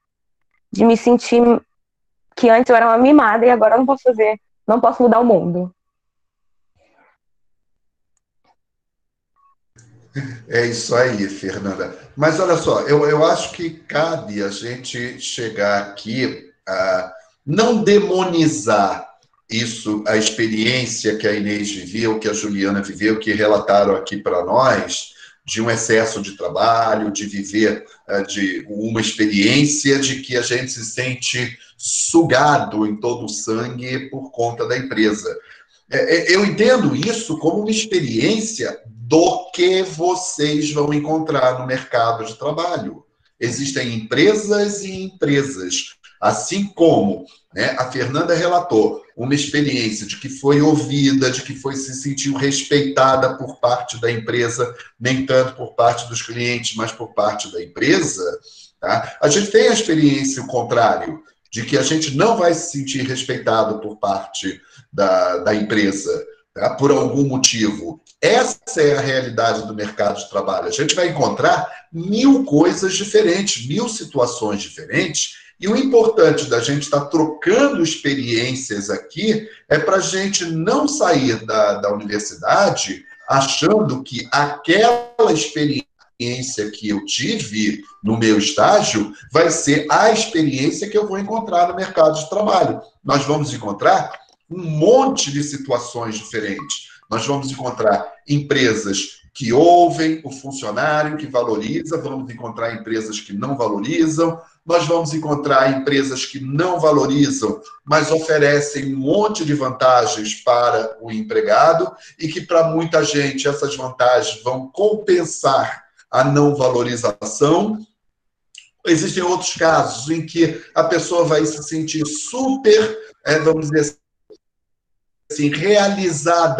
De me sentir que antes eu era uma mimada e agora eu não posso fazer, não posso mudar o mundo. É isso aí, Fernanda. Mas olha só, eu, eu acho que cabe a gente chegar aqui a não demonizar isso, a experiência que a Inês viveu, que a Juliana viveu, que relataram aqui para nós, de um excesso de trabalho, de viver uh, de uma experiência de que a gente se sente sugado em todo o sangue por conta da empresa. É, é eu entendo isso como uma experiência do que vocês vão encontrar no mercado de trabalho. Existem empresas e empresas. Assim como né, a Fernanda relatou uma experiência de que foi ouvida, de que foi se sentiu respeitada por parte da empresa, nem tanto por parte dos clientes, mas por parte da empresa, tá? a gente tem a experiência o contrário, de que a gente não vai se sentir respeitado por parte da, da empresa, tá? por algum motivo. Essa é a realidade do mercado de trabalho. A gente vai encontrar mil coisas diferentes, mil situações diferentes, e o importante da gente estar tá trocando experiências aqui é para a gente não sair da, da universidade achando que aquela experiência que eu tive no meu estágio vai ser a experiência que eu vou encontrar no mercado de trabalho. Nós vamos encontrar um monte de situações diferentes. Nós vamos encontrar empresas que ouvem o funcionário, que valoriza, vamos encontrar empresas que não valorizam, nós vamos encontrar empresas que não valorizam, mas oferecem um monte de vantagens para o empregado e que, para muita gente, essas vantagens vão compensar a não valorização. Existem outros casos em que a pessoa vai se sentir super, é, vamos dizer assim,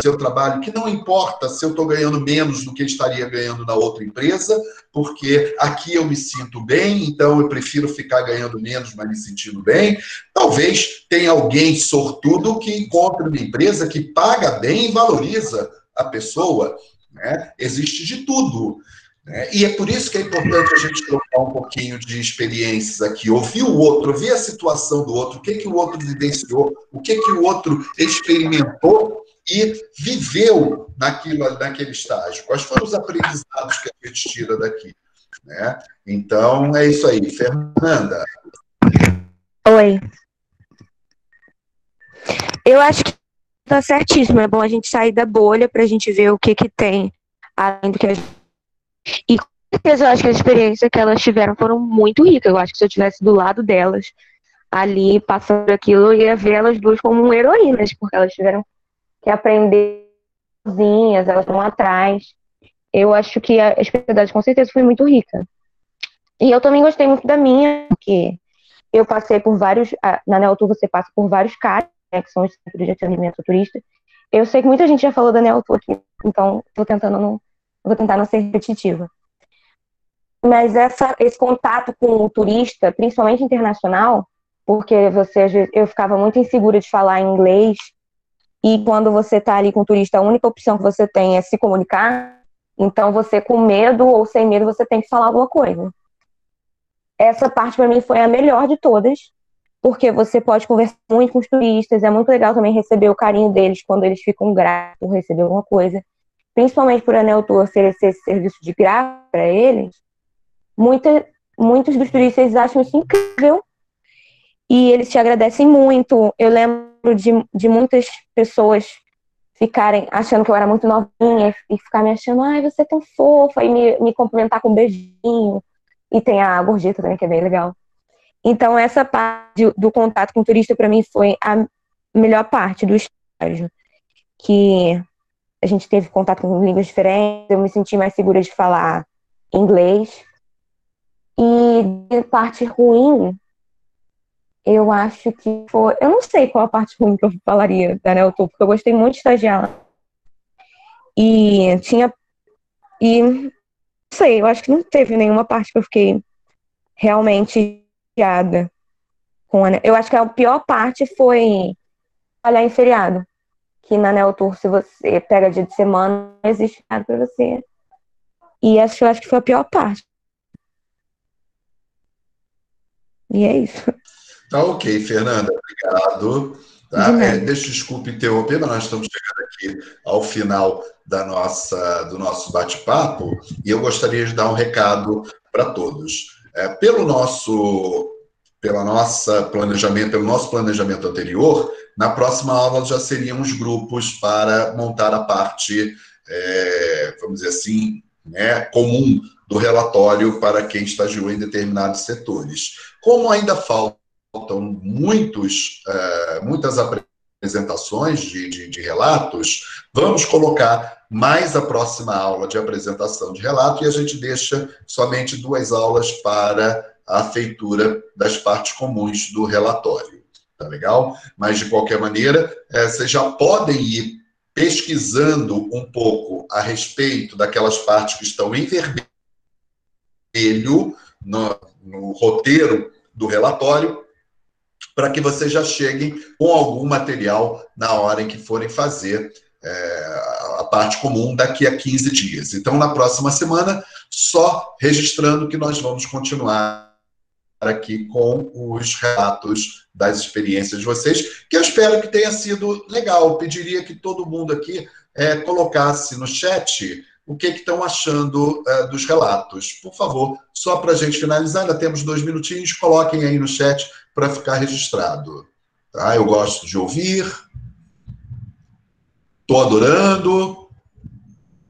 seu trabalho, que não importa se eu estou ganhando menos do que estaria ganhando na outra empresa, porque aqui eu me sinto bem, então eu prefiro ficar ganhando menos, mas me sentindo bem. Talvez tenha alguém sortudo que encontre uma empresa que paga bem e valoriza a pessoa. Né? Existe de tudo. Né? E é por isso que é importante a gente trocar um pouquinho de experiências aqui, ouvir o outro, ouvir a situação do outro, o que, que o outro vivenciou, o que, que o outro experimentou e viveu naquilo, naquele estágio. Quais foram os aprendizados que a gente tira daqui? Né? Então, é isso aí. Fernanda. Oi. Eu acho que está certíssimo. É bom a gente sair da bolha para a gente ver o que, que tem além do que a gente e certeza, eu acho que a experiência que elas tiveram foram muito ricas. Eu acho que se eu tivesse do lado delas, ali passando aquilo, eu ia ver elas duas como heroínas, porque elas tiveram que aprender sozinhas, elas estão atrás. Eu acho que a especialidade com certeza foi muito rica. E eu também gostei muito da minha, porque eu passei por vários. Na Neotur você passa por vários caras, né, que são os centros de atendimento turista. Eu sei que muita gente já falou da Neotur aqui, então estou tentando não. Vou tentar não ser repetitiva. Mas essa, esse contato com o turista, principalmente internacional, porque você eu ficava muito insegura de falar inglês, e quando você está ali com o turista, a única opção que você tem é se comunicar, então você com medo ou sem medo, você tem que falar alguma coisa essa parte para mim foi a melhor de todas, porque você pode conversar muito com os turistas, é muito legal também receber o carinho deles quando eles ficam gratos por receber alguma coisa. Principalmente por a Neotur oferecer esse serviço de graça para eles, muita, muitos dos turistas acham isso incrível e eles te agradecem muito. Eu lembro de, de muitas pessoas ficarem achando que eu era muito novinha e ficar me achando, ai, você é tão fofa, e me, me cumprimentar com um beijinho, e tem a gorjeta também, que é bem legal. Então, essa parte do contato com o turista, para mim, foi a melhor parte do estágio. Que a gente teve contato com línguas diferentes, eu me senti mais segura de falar inglês. E a parte ruim, eu acho que foi. Eu não sei qual a parte ruim que eu falaria da Nelton, porque eu gostei muito de estagiar E tinha. E sei, eu acho que não teve nenhuma parte que eu fiquei realmente chateada com a. Eu acho que a pior parte foi olhar em feriado. Que na Neotour, se você pega dia de semana, não existe nada pra você. E acho, eu acho que foi a pior parte. E é isso. Tá ok, Fernanda, obrigado. Tá? É, deixa, desculpe interromper, mas nós estamos chegando aqui ao final da nossa, do nosso bate-papo e eu gostaria de dar um recado para todos. É, pelo nosso pela nossa planejamento, pelo nosso planejamento anterior, na próxima aula já seriam os grupos para montar a parte, é, vamos dizer assim, né, comum do relatório para quem estagiou em determinados setores. Como ainda faltam muitos, é, muitas apresentações de, de, de relatos, vamos colocar mais a próxima aula de apresentação de relato e a gente deixa somente duas aulas para a feitura das partes comuns do relatório. Tá legal? Mas, de qualquer maneira, é, vocês já podem ir pesquisando um pouco a respeito daquelas partes que estão em vermelho no, no roteiro do relatório para que vocês já cheguem com algum material na hora em que forem fazer é, a parte comum daqui a 15 dias. Então, na próxima semana, só registrando que nós vamos continuar aqui com os relatos das experiências de vocês, que eu espero que tenha sido legal. Eu pediria que todo mundo aqui é, colocasse no chat o que estão achando é, dos relatos. Por favor, só para a gente finalizar, ainda temos dois minutinhos, coloquem aí no chat para ficar registrado. Tá? Eu gosto de ouvir, estou adorando,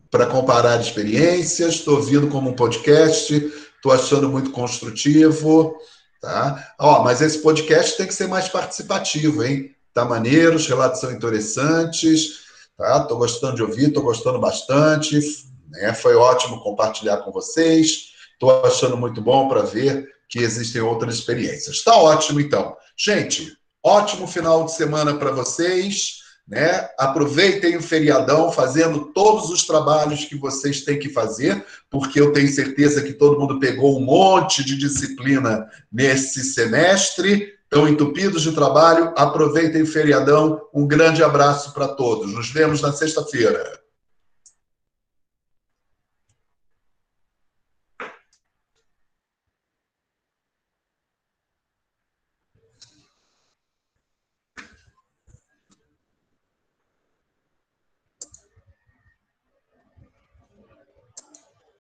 para comparar experiências, estou ouvindo como um podcast, estou achando muito construtivo. Tá? Ó, mas esse podcast tem que ser mais participativo, hein? Tá maneiro, os relatos são interessantes. Tá? Tô gostando de ouvir, tô gostando bastante. Né? Foi ótimo compartilhar com vocês. Estou achando muito bom para ver que existem outras experiências. Está ótimo, então. Gente, ótimo final de semana para vocês. Né? Aproveitem o feriadão fazendo todos os trabalhos que vocês têm que fazer, porque eu tenho certeza que todo mundo pegou um monte de disciplina nesse semestre estão entupidos de trabalho, aproveitem o feriadão. Um grande abraço para todos. Nos vemos na sexta-feira.